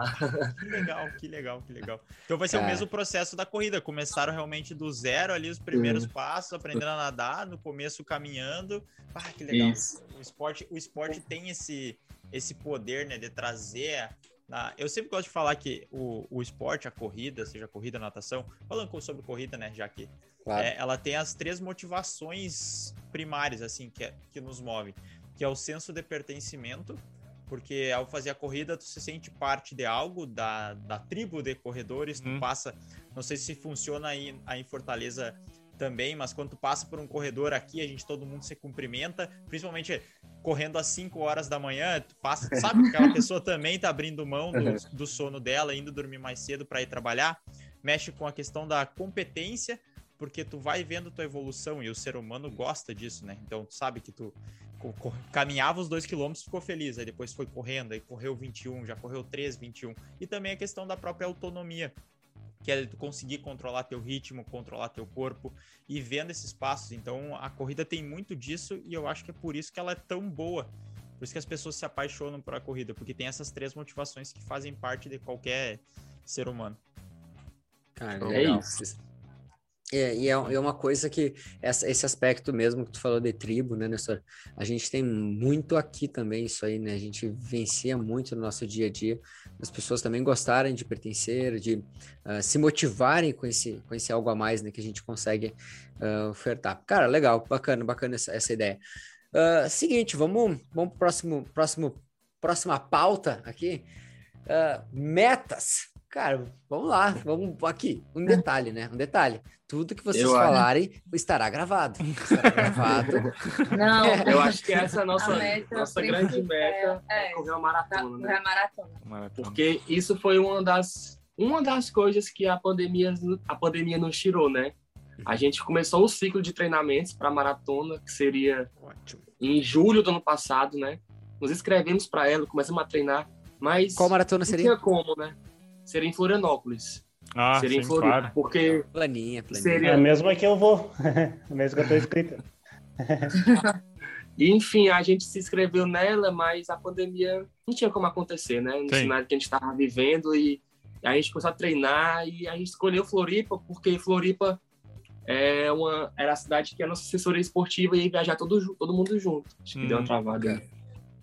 Que legal, que legal, que legal. Então vai ser o Cara. mesmo processo da corrida. Começaram realmente do zero ali, os primeiros passos, aprendendo a nadar, no começo caminhando. Ah, que legal. Isso. O esporte, o esporte tem esse, esse poder, né, de trazer. Na... Eu sempre gosto de falar que o, o esporte, a corrida, seja corrida, natação, falando sobre corrida, né, já que Claro. é, ela tem as três motivações primárias, assim, que, é- que nos movem. Que é o senso de pertencimento, porque ao fazer a corrida, tu se sente parte de algo, da, da tribo de corredores, tu Uhum. passa, não sei se funciona aí, aí em Fortaleza também, mas quando tu passa por um corredor aqui, a gente, todo mundo se cumprimenta, principalmente correndo às 5 horas da manhã, tu passa, sabe que aquela [laughs] pessoa também tá abrindo mão do, do sono dela, indo dormir mais cedo para ir trabalhar, mexe com a questão da competência, porque tu vai vendo tua evolução e o ser humano gosta disso, né? Então tu sabe que tu caminhava os dois quilômetros, ficou feliz, aí depois foi correndo, aí correu 21, já correu 3, 21. E também a questão da própria autonomia, que é tu conseguir controlar teu ritmo, controlar teu corpo e vendo esses passos. Então a corrida tem muito disso e eu acho que é por isso que ela é tão boa. Por isso que as pessoas se apaixonam por a corrida, porque tem essas três motivações que fazem parte de qualquer ser humano. Cara, É isso. É, e é, é uma coisa que essa- esse aspecto mesmo que tu falou de tribo, né, Nestor? A gente tem muito aqui também isso aí, né? A gente vivencia muito no nosso dia a dia. As pessoas também gostarem de pertencer, de ah, se motivarem com esse, com esse algo a mais, né? Que a gente consegue ah, ofertar. Cara, legal, bacana, bacana essa, essa ideia. Ah, seguinte, vamos, vamos pro próximo, próximo, próxima pauta aqui. Metas. Cara, vamos lá, vamos aqui. Um detalhe, né? Um detalhe. Tudo que vocês Eu acho. falarem estará gravado. Estará gravado. [laughs] Não, Eu acho que essa é a nossa, A meta nossa grande meta é- é correr uma maratona, né? correr a maratona. Maratona. Porque isso foi uma das, uma das coisas que a pandemia, a pandemia nos tirou, né? A gente começou o ciclo de treinamentos para maratona, que seria Ótimo. em julho do ano passado, né? Nos inscrevemos para ela, começamos a treinar, mas Qual maratona não seria? tinha como, né? Seria em Florianópolis. Ah, seria sim, em Floripa, claro. porque Planinha, planinha. Seria- É a mesma que eu vou. [laughs] a mesma que eu tô inscrito. E, [laughs] enfim, a gente se inscreveu nela, mas a pandemia não tinha como acontecer, né? No Sim. cenário que a gente estava vivendo e a gente começou a treinar e a gente escolheu Floripa porque Floripa é uma, era a cidade que a nossa assessoria esportiva ia viajar todo, todo mundo junto. Acho que Hum. deu uma travada. aí.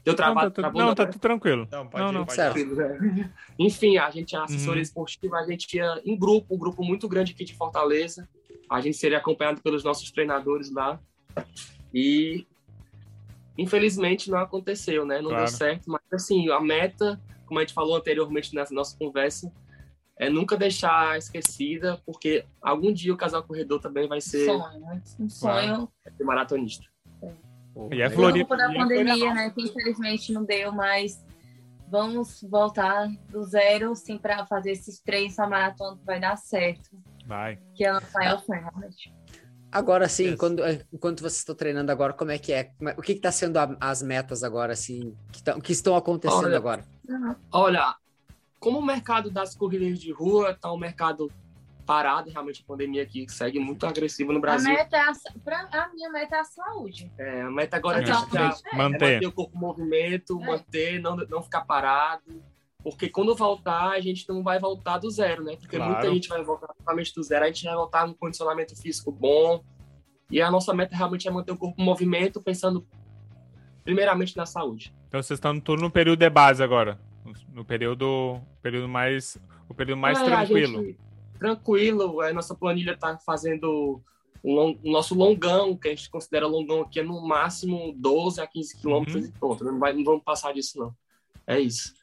Deu Não, travada, tá, tudo- travou não, não, tá tudo tranquilo. Não, pode Não, ir, não. pode Certo. ir. [laughs] Enfim, a gente, a assessoria Uhum. esportiva, a gente ia em grupo, um grupo muito grande aqui de Fortaleza. A gente seria acompanhado pelos nossos treinadores lá. E infelizmente não aconteceu, né? Não Claro. deu certo, mas assim, a meta, como a gente falou anteriormente nessa nossa conversa, é nunca deixar esquecida, porque algum dia o casal corredor também vai ser, Sonho, né? Um sonho. ser maratonista. E é. Floripa. Por da é pandemia, né? Que infelizmente não deu, mas vamos voltar do zero, sim, para fazer esses três a maratona que vai dar certo. Vai. Que é o maior sonho, realmente. Agora sim, quando, enquanto vocês estão treinando agora, como é que é? É- O que está sendo a- as metas agora, assim, que, tão- que estão acontecendo Olha, agora? Olha, como o mercado das corridas de rua está um mercado parado, realmente a pandemia aqui segue muito agressiva no A Brasil. meta é a, pra, a minha meta é a saúde. É, a meta agora é, Então, é, é Manter. manter o corpo em movimento, É. manter, não, não ficar parado. Porque quando voltar, a gente não vai voltar do zero, né? Porque Claro. muita gente vai voltar totalmente do zero, a gente vai voltar num condicionamento físico bom. E a nossa meta realmente é manter o corpo em movimento, pensando primeiramente na saúde. Então vocês estão tudo no período de base agora. No período, período mais, o período mais É, a tranquilo. gente- tranquilo, a nossa planilha está fazendo um long- o nosso longão, que a gente considera longão aqui, é no máximo 12 a 15 quilômetros Uhum. e pronto. Não, vai, não vamos passar disso, não. É isso.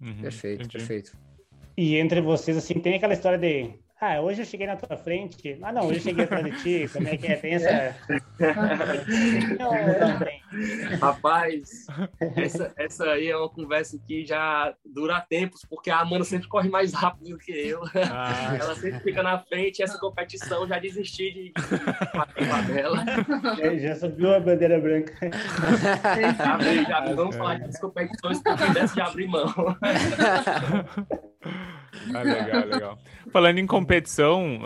Uhum, Perfeito, entendi. perfeito. E entre vocês, assim, tem aquela história de. Ah, hoje eu cheguei na tua frente. Ah, não, hoje eu cheguei atrás de ti. Como é que é? Tem essa. não, tem. Rapaz, essa, essa aí é uma conversa que já dura tempos, porque a Amanda sempre corre mais rápido do que eu. Ah. Ela sempre fica na frente, essa competição já desisti de participar dela. É, Já subiu a bandeira branca. Já, vi, já vi. vamos falar das competições que eu tivesse de abrir mão. Ah, legal, legal. Falando em competição,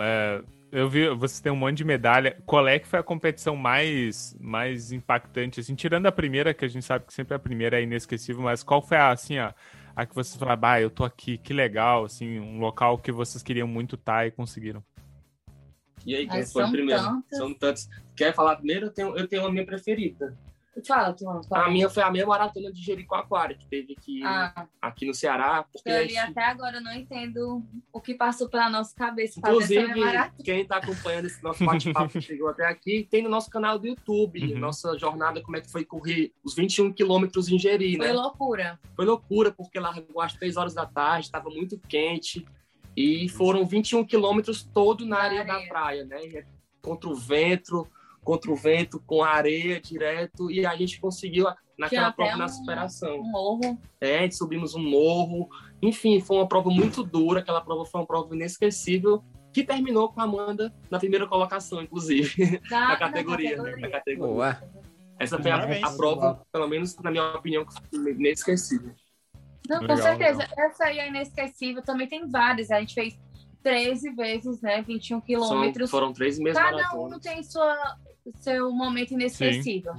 é, eu vi, você tem um monte de medalha. Qual é que foi a competição mais, mais impactante, assim, tirando a primeira, que a gente sabe que sempre a primeira é inesquecível, mas qual foi a, assim, a, a que vocês falaram, bah, eu tô aqui, que legal, assim, um local que vocês queriam muito estar e conseguiram? E aí, quem foi primeiro? tantas. São tantos. Quer falar primeiro? Eu tenho, eu tenho a minha preferida. Fala, Tuan. fala. A minha foi a minha maratona de Jericoacoara, que teve aqui, Ah, aqui no Ceará. Porque eu li gente- até agora, eu não entendo o que passou pela nossa cabeça Inclusive, quem está acompanhando esse nosso bate-papo que chegou até aqui, tem no nosso canal do YouTube, Uhum. nossa jornada, como é que foi correr os 21 quilômetros em Jeri, Foi né? loucura. Foi loucura, porque largou às 3 horas da tarde, estava muito quente, e foram 21 quilômetros todo na Na areia, da areia. praia, né? É Contra o vento, contra o vento, com a areia direto, e a gente conseguiu naquela até prova na um- superação. Um morro. É, a gente subimos um morro. Enfim, foi uma prova muito dura. Aquela prova foi uma prova inesquecível, que terminou com a Amanda na primeira colocação, inclusive, [laughs] Da, na da categoria. né? categoria. Na categoria. Boa. Essa foi a, a prova, pelo menos na minha opinião, que foi inesquecível. Não, com Legal, certeza. legal. Essa aí é inesquecível. Também tem várias. A gente fez 13 vezes, né? 21 São, quilômetros. foram três meses Cada um maratonas. tem sua, seu momento inesquecível.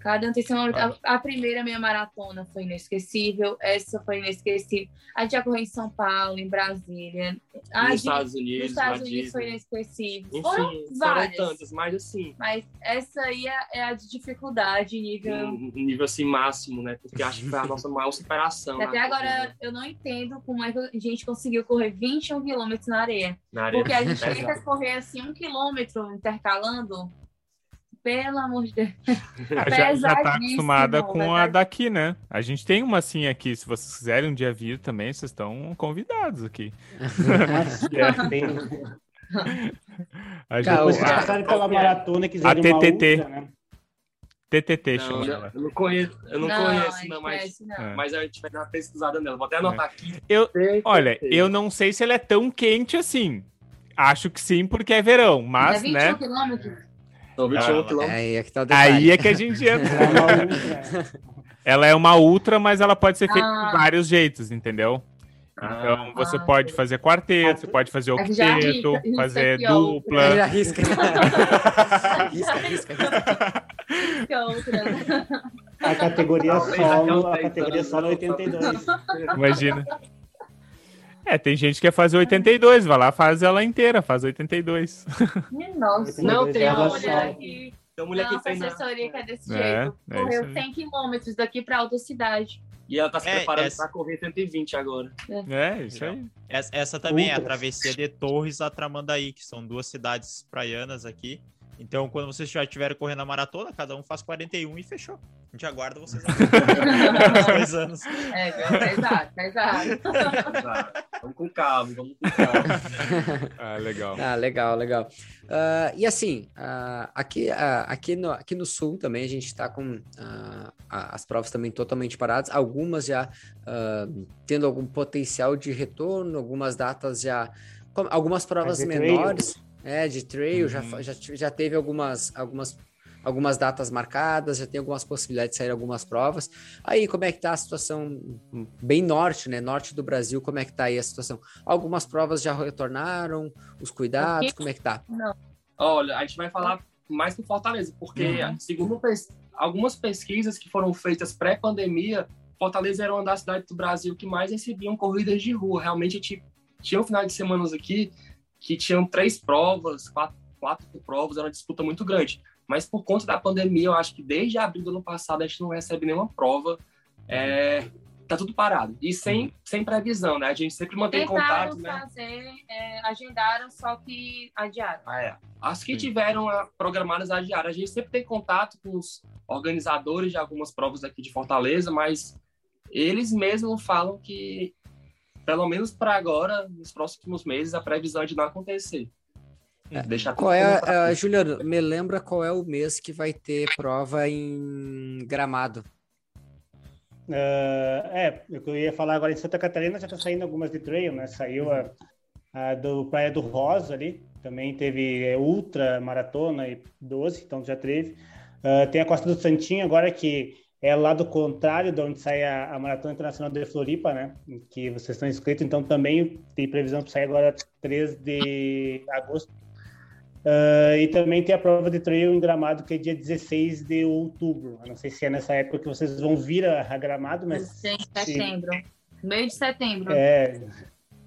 Cada um tem seu momento. Claro. A, a primeira minha maratona foi inesquecível. Essa foi inesquecível. A gente já correu em São Paulo, em Brasília. A Nos de- Estados nos Unidos, Estados na Unidos foi inesquecível. Enfim, Foram foram várias. tantas, mas assim, Mas essa aí é, é a de dificuldade, nível. um um nível assim máximo, né? Porque acho que foi a [laughs] nossa maior superação. Até na- agora eu não entendo como é que a gente conseguiu correr 21 quilômetros na areia. na areia. Porque a gente É, tenta correr assim um quilômetro intercalando. Pelo amor de Deus. [laughs] Já, já tá acostumada com a daqui, né? A gente tem uma assim aqui. Se vocês quiserem um dia vir também, vocês estão convidados aqui. [laughs] É. tem, A gente, Cara, a- passaram pela maratona e a quiserem TTT. outra, né? TTT Não, chama eu, ela. eu não conheço, eu não, a conheço, não, mas, conhece, não. É. mas a gente vai dar uma pesquisada nela. Vou até anotar aqui. Eu- Olha, eu não sei se ela é tão quente assim. Acho que sim, porque é verão, é mas, 21 né? quilômetros? São 21 Ah, quilômetros. Aí é que tá o detalhe. Aí é que a gente [laughs] entra. Uma outra. Ela é uma ultra, mas ela pode ser feita Ah. de vários jeitos, entendeu? Ah, Então você Ah, pode fazer quarteto, você pode fazer É octeto, risca- risca fazer aqui, ó, dupla. Aí arrisca. [laughs] risca, risca, risca. Que é outra. A categoria solo, a 10 categoria solo é não, 82. Imagina. É, tem gente que quer fazer 82, vai lá, faz ela inteira, faz 82. Nossa. Não, tem Tem a uma mulher que Tem uma mulher que nossa treina. assessoria que é desse É, jeito. é Correu aí. 100 quilômetros daqui pra outra cidade. E ela tá se É, preparando essa- pra correr 120 agora. É, isso aí. Essa, essa também é a travessia de Torres a Tramandaí, que são duas cidades praianas aqui. Então, quando vocês já estiverem correndo a maratona, cada um faz 41 e fechou. A gente aguarda vocês dois anos. É, pesado, pesado. Exato. vamos com calma, vamos com calma. [laughs] Ah, legal. Ah, legal, legal. Ah, e assim, ah, aqui, ah, aqui, no, aqui no sul também a gente está com as provas também totalmente paradas, algumas já tendo algum potencial de retorno, algumas datas já. algumas provas trail. menores, é, de trail, já, Uhum. já, tive- já teve algumas, algumas, algumas datas marcadas, já tem algumas possibilidades de sair algumas provas. Aí, como é que tá a situação bem norte, né? Norte do Brasil, como é que tá aí a situação? Algumas provas já retornaram, os cuidados, como é que tá? Não. Olha, a gente vai falar mais do Fortaleza, porque Uhum. segundo pes- algumas pesquisas que foram feitas pré-pandemia, Fortaleza era uma das cidades do Brasil que mais recebiam corridas de rua. Realmente ti- tinha um final de semanas aqui que tinham três provas, quatro, quatro provas, era uma disputa muito grande. Mas por conta da pandemia, eu acho que desde abril do ano passado a gente não recebe nenhuma prova. É, tá tudo parado. E sem, sem previsão, né? A gente sempre mantém Tentaram contato, né? fazer, é, agendaram, só que adiaram. Ah, é. As que Sim. tiveram ah, programadas a diária. A gente sempre tem contato com os organizadores de algumas provas aqui de Fortaleza, mas eles mesmos falam que pelo menos para agora, nos próximos meses, a previsão é de não acontecer. É, Deixar Qual é, uh, Juliano, me lembra qual é o mês que vai ter prova em Gramado? Ah, é, o que eu ia falar agora em Santa Catarina já tá saindo algumas de trail, né? Saiu a, a do Praia do Rosa ali, também teve é, ultra maratona e 12, então já teve. Ah, tem a Costa do Santinho agora que é lá do contrário de onde sai a, a Maratona Internacional de Floripa, né? em Que vocês estão inscritos, então também tem previsão para sair agora 3 de agosto. Ah, e também tem a prova de trail em Gramado, que é dia 16 de outubro. Eu não sei se é nessa época que vocês vão vir a, a Gramado, mas Em setembro. Meio de setembro. é,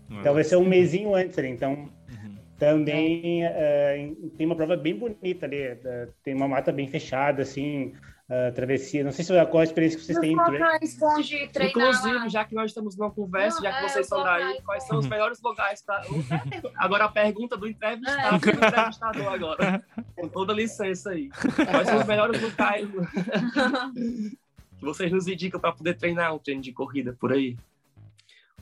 então vai ser um mesinho antes ali. Então Uhum. também eh, tem uma prova bem bonita ali. eh, tem uma mata bem fechada, assim, travessia. Não sei se qual a experiência que vocês têm em treinar Inclusive, já que nós estamos numa conversa, Não, já que é, vocês são daí, quais são os melhores lugares para. [laughs] Agora a pergunta do entrevistado, É. do entrevistador agora. Com toda licença aí. Quais são os melhores lugares [laughs] que vocês nos indicam para poder treinar um treino de corrida por aí?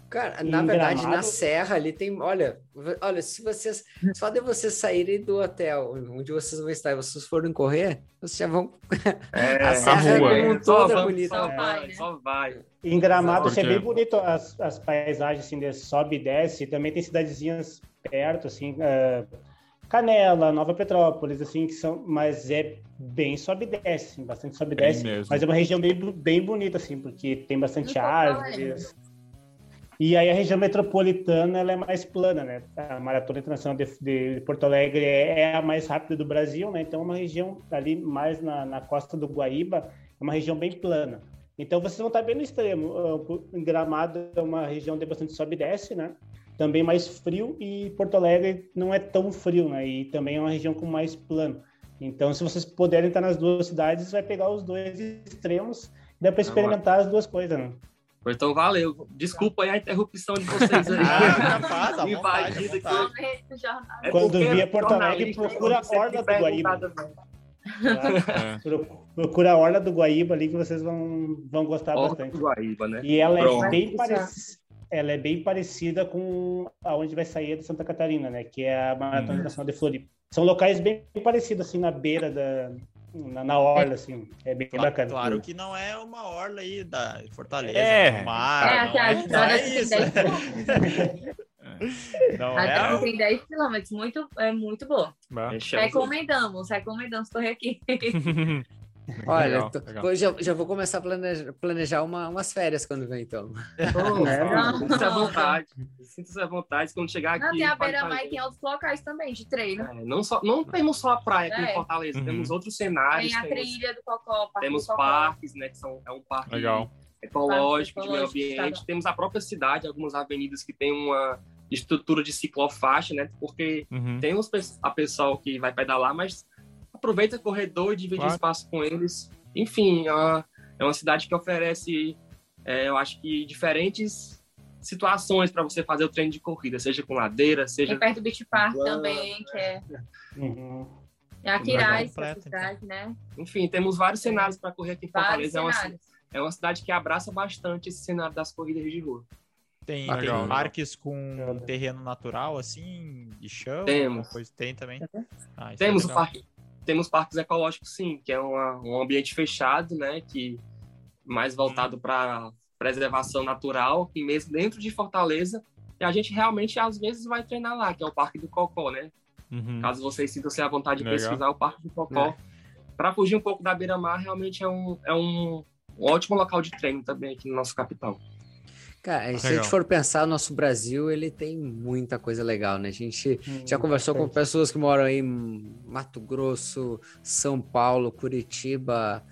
Cara, na verdade, na serra ali tem. Olha, olha, se vocês. Só de vocês saírem do hotel onde vocês vão estar e vocês forem correr, vocês já vão. [laughs] É, A serra rua. é como toda vamos, bonita. Só Só vai, né? só vai. Em Gramado, Porque- assim, é bem bonito as, as paisagens, assim, de sobe e desce. Também tem cidadezinhas perto, assim, eh, Canela, Nova Petrópolis, assim, que são, mas é bem sobe e desce, assim, bastante sobe e desce. Mas é uma região bem, bem bonita, assim, porque tem bastante árvores. E aí a região metropolitana, ela é mais plana, né? A Maratona Internacional de, de Porto Alegre é, é a mais rápida do Brasil, né? Então é uma região ali mais na, na costa do Guaíba, é uma região bem plana. Então vocês vão estar bem no extremo. Em Gramado é uma região de bastante sobe e desce, né? Também mais frio e Porto Alegre não é tão frio, né? E também é uma região com mais plano. Então, se vocês puderem estar nas duas cidades, vai pegar os dois extremos, dá para experimentar as duas coisas, né? Então, valeu. Desculpa aí a interrupção de vocês aí. [laughs] Ah, capaz, à vontade, jornal. É Quando vier Porto Alegre, [laughs] procura a Orla do Guaíba. Tá? É. Pro- Procura a Orla do Guaíba ali que vocês vão, vão gostar Orla bastante. do Guaíba, né? E ela é bem parecida. Ela é bem parecida com aonde vai sair a de Santa Catarina, né? Que é a Maratona Uhum. Internacional de Floripa. São locais bem parecidos, assim, na beira da... Na, na orla, assim. É bem Claro, bacana. claro que não é uma orla aí da Fortaleza, É. no mar, É, não, até é, a [laughs] não é tem isso. 10 quilômetros. Não Até é que tem 10 quilômetros. Muito, é muito boa. Recomendamos, recomendamos correr aqui. [laughs] [laughs] Olha, Legal, tô- legal. vou- já, já vou começar a planejar, planejar uma- umas férias quando vem, então. [laughs] Pô, É. Sinta-se à vontade. Sinta-se à vontade quando chegar aqui. Não, tem a fazer. e tem outros locais também de treino. É, não, só, não temos só a praia aqui É. em Fortaleza, Uhum. temos outros cenários, Tem a temos, trilha do Cocó, Parque temos do Cocó. parques, né? Que são, é um parque Legal. ecológico, de meio ambiente. tá. Temos a própria cidade, algumas avenidas que tem uma estrutura de ciclofaixa, né? Porque Uhum. tem os, a pessoal que vai pedalar, mas aproveita o corredor e divide Claro. espaço com eles. Enfim, é uma, é uma cidade que oferece, é, eu acho que, diferentes situações para você fazer o treino de corrida, seja com ladeira, seja Tem perto do Beach Park Uau. também, que é, Uhum. é a Quirais, essa completo, cidade, né? Enfim, temos vários cenários para correr aqui em Vários Fortaleza. É uma, é uma cidade que abraça bastante esse cenário das corridas de rua. Tem, Legal. parques com terreno natural, assim, de chão? Temos. Coisa, tem também. Ah, isso Temos, é o legal. parque, temos parques ecológicos, sim, que é uma- um ambiente fechado, né? Que mais voltado para preservação natural, e mesmo dentro de Fortaleza. E a gente realmente, às vezes, vai treinar lá, que é o Parque do Cocó, né? Uhum. Caso vocês sintam-se à vontade de Legal. pesquisar o Parque do Cocó. Para fugir um pouco da beira-mar, realmente é um, é um ótimo local de treino também aqui no nosso capital. Cara, se a gente for pensar, o nosso Brasil, ele tem muita coisa legal, né? A gente já Hum, conversou com pessoas que moram aí em Mato Grosso, São Paulo, Curitiba,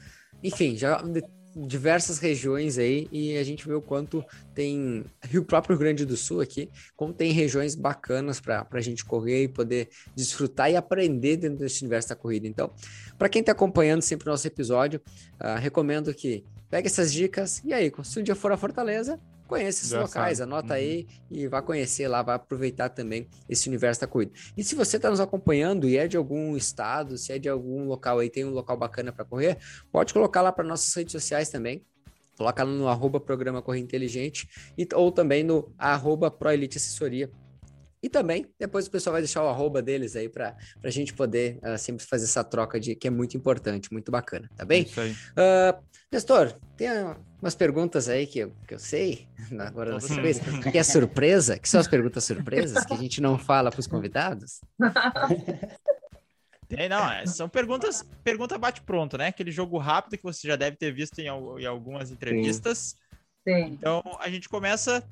enfim, já de diversas regiões aí, e a gente vê o quanto tem Rio próprio Rio Grande do Sul aqui, como tem regiões bacanas para a gente correr e poder desfrutar e aprender dentro desse universo da corrida. Então, para quem está acompanhando sempre o nosso episódio, ah, recomendo que pegue essas dicas e aí, se um dia for a Fortaleza, conheça esses Já locais, sabe. anota Uhum. aí e vá conhecer lá, vai aproveitar também esse universo da corrida. E se você está nos acompanhando e é de algum estado, se é de algum local aí, tem um local bacana para correr, pode colocar lá para nossas redes sociais também. Coloca no arroba programa Correr Inteligente e, ou também no arroba Proelite Assessoria. E também, depois o pessoal vai deixar o arroba deles aí para a gente poder uh, sempre fazer essa troca de que é muito importante, muito bacana, tá bem? Isso aí. Uh, Nestor, tem umas perguntas aí que eu, que eu sei, [laughs] agora na sequência, que é surpresa, que são as [laughs] perguntas surpresas que a gente não fala para os convidados. Tem, [laughs] não, é, são perguntas, pergunta bate-pronto, né? Aquele jogo rápido que você já deve ter visto em, em algumas entrevistas. Sim. Então, a gente começa,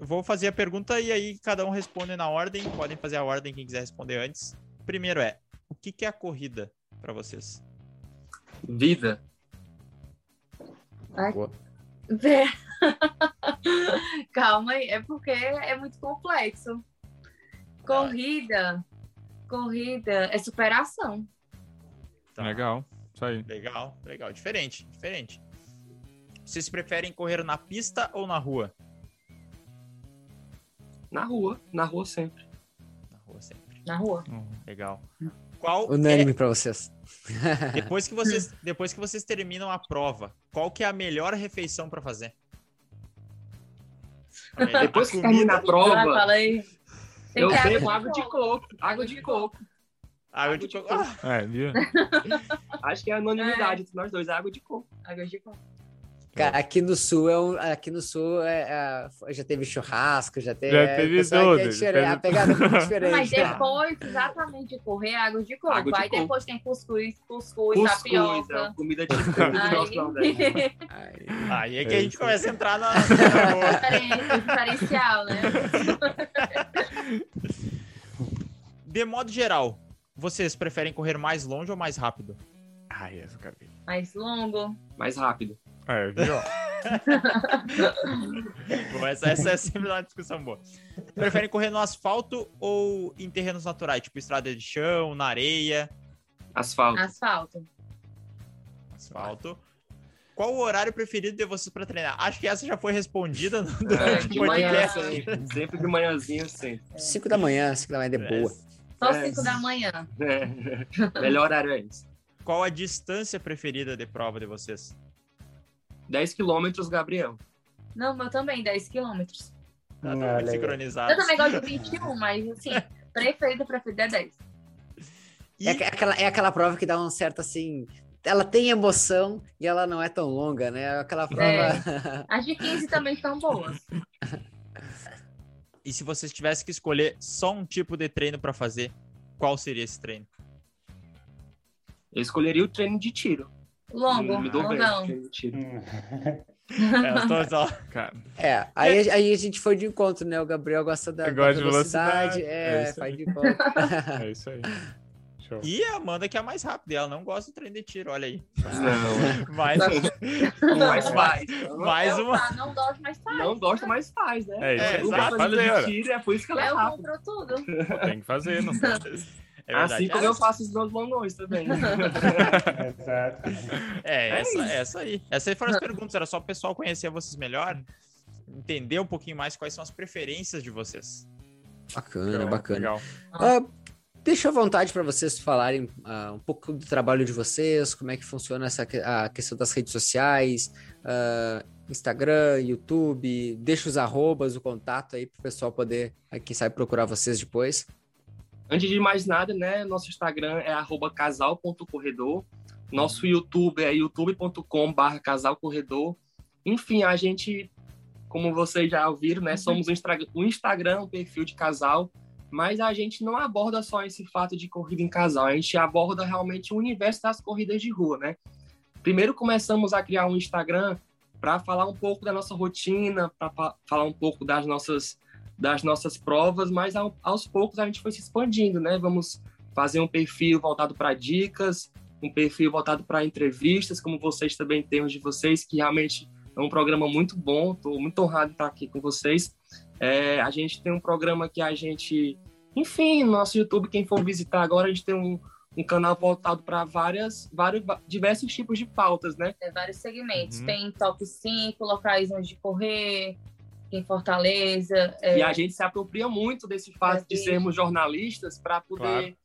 eu vou fazer a pergunta e aí cada um responde na ordem, podem fazer a ordem quem quiser responder antes. Primeiro é, o que, que é a corrida para vocês? Vida. Ai, Boa. Vé. [laughs] Calma aí, é porque é muito complexo. Corrida. Corrida é superação. Tá, Legal. Isso aí. Legal, legal. Diferente, diferente. Vocês preferem correr na pista ou na rua? Na rua, na rua sempre. Na rua sempre. Na rua. Legal. Qual Unânime para vocês. é, [laughs] depois que vocês depois que vocês terminam a prova, qual que é a melhor refeição para fazer? Depois que termina a prova, fala aí. Tem eu bebo água de coco. coco. Água de coco. água de coco. Ah, É, viu? [laughs] Acho que é a anonimidade entre nós dois, água de coco. Água de coco. Cara, aqui no sul é um, aqui no sul é, é, já teve churrasco, já teve. Já é, teve é tudo, diferente, teve- A pegada é diferente. Mas depois, exatamente, de correr, água de coco. Água de aí coco. depois tem cuscuz, cuscuz, Cuscuz, é tapioca. uma comida típica do nosso Nordeste. Ai, aí é que É a gente começa a entrar na. [laughs] Diferencial, né? [laughs] De modo geral, vocês preferem correr mais longe ou mais rápido? Mais longo. Mais rápido. É, viu? [laughs] Bom, essa, essa é sempre uma discussão boa. Preferem correr no asfalto ou em terrenos naturais, tipo estrada de chão, na areia? Asfalto. Asfalto. Asfalto. Qual o horário preferido de vocês para treinar? Acho que essa já foi respondida no É, durante o de manhã podcast. sempre. Sempre de manhãzinho, sempre. 5 da manhã, 5 da manhã é de boa. Só É. 5 da manhã. [laughs] É. Melhor horário é esse. Qual a distância preferida de prova de vocês? 10 quilômetros, Gabriel. Não, meu também, 10 quilômetros. Tá Ah, legal. sincronizado. Eu também gosto de 21, mas assim, [laughs] preferido, preferido é 10. E É, aqu- aquela, é aquela prova que dá um certo assim. Ela tem emoção e ela não é tão longa, né? Aquela prova. [laughs] As de 15 também são boas. E se vocês tivessem que escolher só um tipo de treino para fazer, qual seria esse treino? Eu escolheria o treino de tiro. Longo, Me dou bem. longão. De tiro. Hum. [laughs] É, só- Cara, É, aí, aí a gente foi de encontro, né? O Gabriel gosta da, da gosto de velocidade, É, é faz de encontro. [laughs] é isso aí. Show. E a Amanda que é a mais rápida, ela não gosta do treino de tiro, olha aí. Não, Mais, [laughs] mas faz. mais Eu uma. não gosto, mas faz. Não gosta, mas faz, né? É isso É, gosta Faz de tiro, é por isso que ela é Eu rápida. compro tudo. Pô, Tem que fazer, não É. Assim como eu faço os meus balões também. [laughs] Exato. É, É essa, isso. essa aí. Essas aí foram as perguntas, era só o pessoal conhecer vocês melhor, entender um pouquinho mais quais são as preferências de vocês. Bacana, Legal, bacana. Legal. Ah, deixa à vontade para vocês falarem ah, um pouco do trabalho de vocês, como é que funciona essa que- a questão das redes sociais, ah, Instagram, YouTube, deixa os arrobas, o contato aí para o pessoal poder, quem sabe, procurar vocês depois. Antes de mais nada, né? Nosso Instagram é casal.corredor. Nosso YouTube é youtube.com.br casalcorredor. Enfim, a gente, como vocês já ouviram, né? Somos um Instra- um Instagram, um perfil de casal, mas a gente não aborda só esse fato de corrida em casal, a gente aborda realmente o universo das corridas de rua, né? Primeiro começamos a criar um Instagram para falar um pouco da nossa rotina, para falar um pouco das nossas das nossas provas, mas ao- aos poucos a gente foi se expandindo, né? Vamos fazer um perfil voltado para dicas, um perfil voltado para entrevistas, como vocês também têm de vocês, que realmente é um programa muito bom. Estou muito honrado de estar aqui com vocês. É, a gente tem um programa que a gente, enfim, no nosso YouTube, quem for visitar agora, a gente tem um, um canal voltado para várias, vários, diversos tipos de pautas, né? Tem vários segmentos. Uhum. Tem top 5, locais onde correr, em Fortaleza. é, E a gente se apropria muito desse fato de sermos jornalistas para poder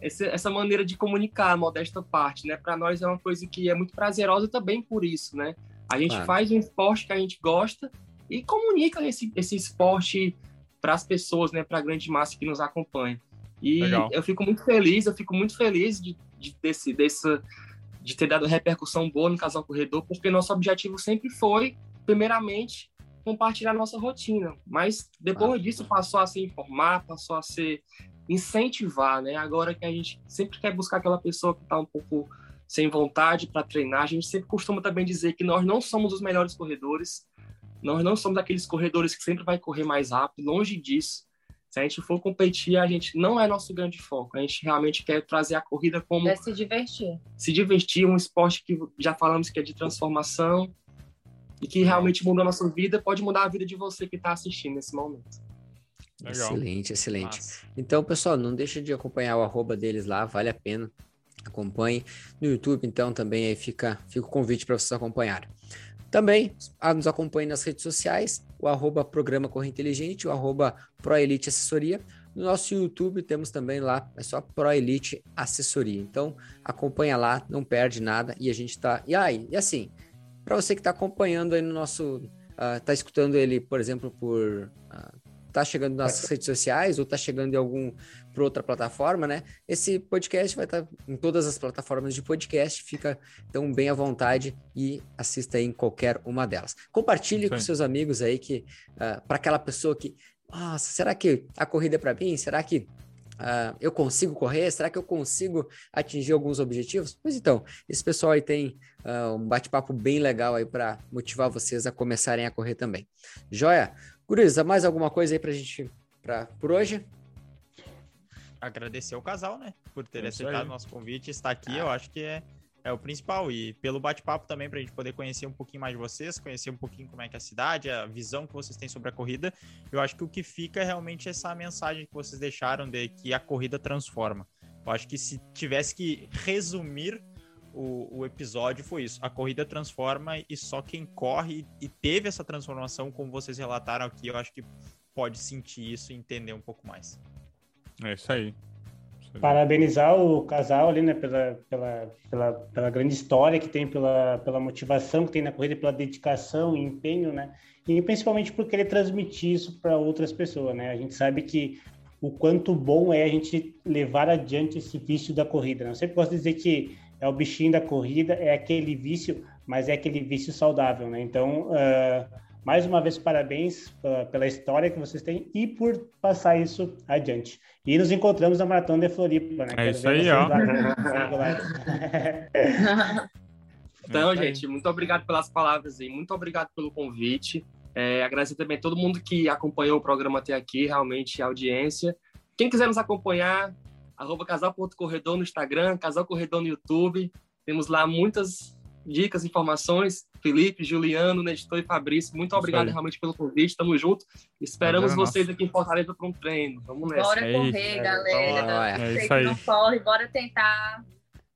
esse- essa maneira de comunicar, a modesta parte, né? Para nós é uma coisa que é muito prazerosa também por isso, né? A gente Claro. faz um esporte que a gente gosta e comunica esse, esse esporte para as pessoas, né, para a grande massa que nos acompanha. E Legal. eu fico muito feliz, eu fico muito feliz de, de, desse, dessa, de ter dado repercussão boa no Casal Corredor, porque nosso objetivo sempre foi, primeiramente, compartilhar nossa rotina. Mas depois Ah. disso passou a se informar, passou a ser incentivar, né? Agora que a gente sempre quer buscar aquela pessoa que está um pouco sem vontade para treinar, a gente sempre costuma também dizer que nós não somos os melhores corredores, nós não somos aqueles corredores que sempre vai correr mais rápido, longe disso. Se a gente for competir, a gente não é nosso grande foco. A gente realmente quer trazer a corrida como É se divertir. se divertir, um esporte que já falamos que é de transformação e que realmente mudou a nossa vida, pode mudar a vida de você que está assistindo nesse momento. Legal. Excelente, excelente. Massa. Então, pessoal, não deixa de acompanhar o arroba deles lá, vale a pena. Acompanhe. No YouTube, então, também aí fica, fica o convite para vocês acompanharem. Também ah, nos acompanhe nas redes sociais, o arroba Programa Corre Inteligente, o arroba ProElite Assessoria. No nosso YouTube temos também lá, é só ProElite Assessoria. Então, acompanha lá, não perde nada e a gente tá... E aí, e assim, para você que está acompanhando aí no nosso... ah, tá escutando ele, por exemplo, por... ah, tá chegando nas redes sociais ou tá chegando em algum por outra plataforma, né? Esse podcast vai estar em todas as plataformas de podcast, fica então bem à vontade e assista aí em qualquer uma delas. Compartilhe Isso com seus amigos aí que para aquela pessoa que, nossa, será que a corrida é para mim? Será que ah, eu consigo correr? Será que eu consigo atingir alguns objetivos? Pois então, esse pessoal aí tem ah, um bate-papo bem legal aí para motivar vocês a começarem a correr também. Joia? Guriza, mais alguma coisa aí pra gente, pra, por hoje? Agradecer o casal, né? Por ter É aceitado o nosso convite, estar aqui, eu acho que é, é o principal. E pelo bate-papo também, pra gente poder conhecer um pouquinho mais de vocês, conhecer um pouquinho como é que é a cidade, a visão que vocês têm sobre a corrida. Eu acho que o que fica é realmente essa mensagem que vocês deixaram de que a corrida transforma. Eu acho que se tivesse que resumir o, o episódio, foi isso. A corrida transforma e só quem corre e teve essa transformação, como vocês relataram aqui, eu acho que pode sentir isso e entender um pouco mais. É isso aí. Aí. Parabenizar o casal ali, né, pela, pela, pela, pela grande história que tem, pela, pela motivação que tem na corrida, pela dedicação e empenho, né? E principalmente por querer transmitir isso para outras pessoas, né? A gente sabe que o quanto bom é a gente levar adiante esse vício da corrida. Né? Eu sempre de dizer que é o bichinho da corrida, é aquele vício, mas é aquele vício saudável, né? Então, ah, mais uma vez, parabéns pela, pela história que vocês têm e por passar isso adiante. E nos encontramos na Maratona de Floripa, né? É Quero isso aí, ó. [laughs] Então, É gente, muito obrigado pelas palavras aí, muito obrigado pelo convite. É, agradecer também a todo mundo que acompanhou o programa até aqui, realmente, a audiência. Quem quiser nos acompanhar, arroba casal.corredor no Instagram, casal corredor no YouTube. Temos lá muitas dicas, informações. Felipe, Juliano, Nestor e Fabrício, muito Isso obrigado aí. realmente pelo convite. Tamo junto. Esperamos é vocês nosso. aqui em Fortaleza para um treino. Vamos nessa. Bora É correr, isso. galera. Bora. É Sei isso que aí. não corre, bora tentar.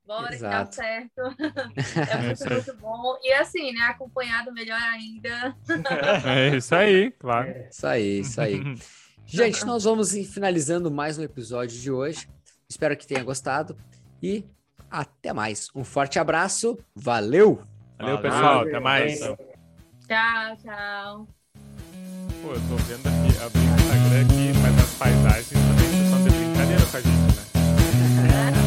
Bora que dá Exato. certo. [laughs] É É muito, aí. muito bom. E assim, né? Acompanhado melhor ainda. [laughs] É isso aí, claro. Isso aí, isso aí. [laughs] Gente, nós vamos ir finalizando mais um episódio de hoje. Espero que tenha gostado e até mais. Um forte abraço, valeu! Valeu, Valeu. pessoal. Até mais. Valeu. Tchau, tchau. Pô, eu tô vendo aqui, abrindo o Instagram aqui, mas as paisagens também são de brincadeira com a gente, né? [laughs]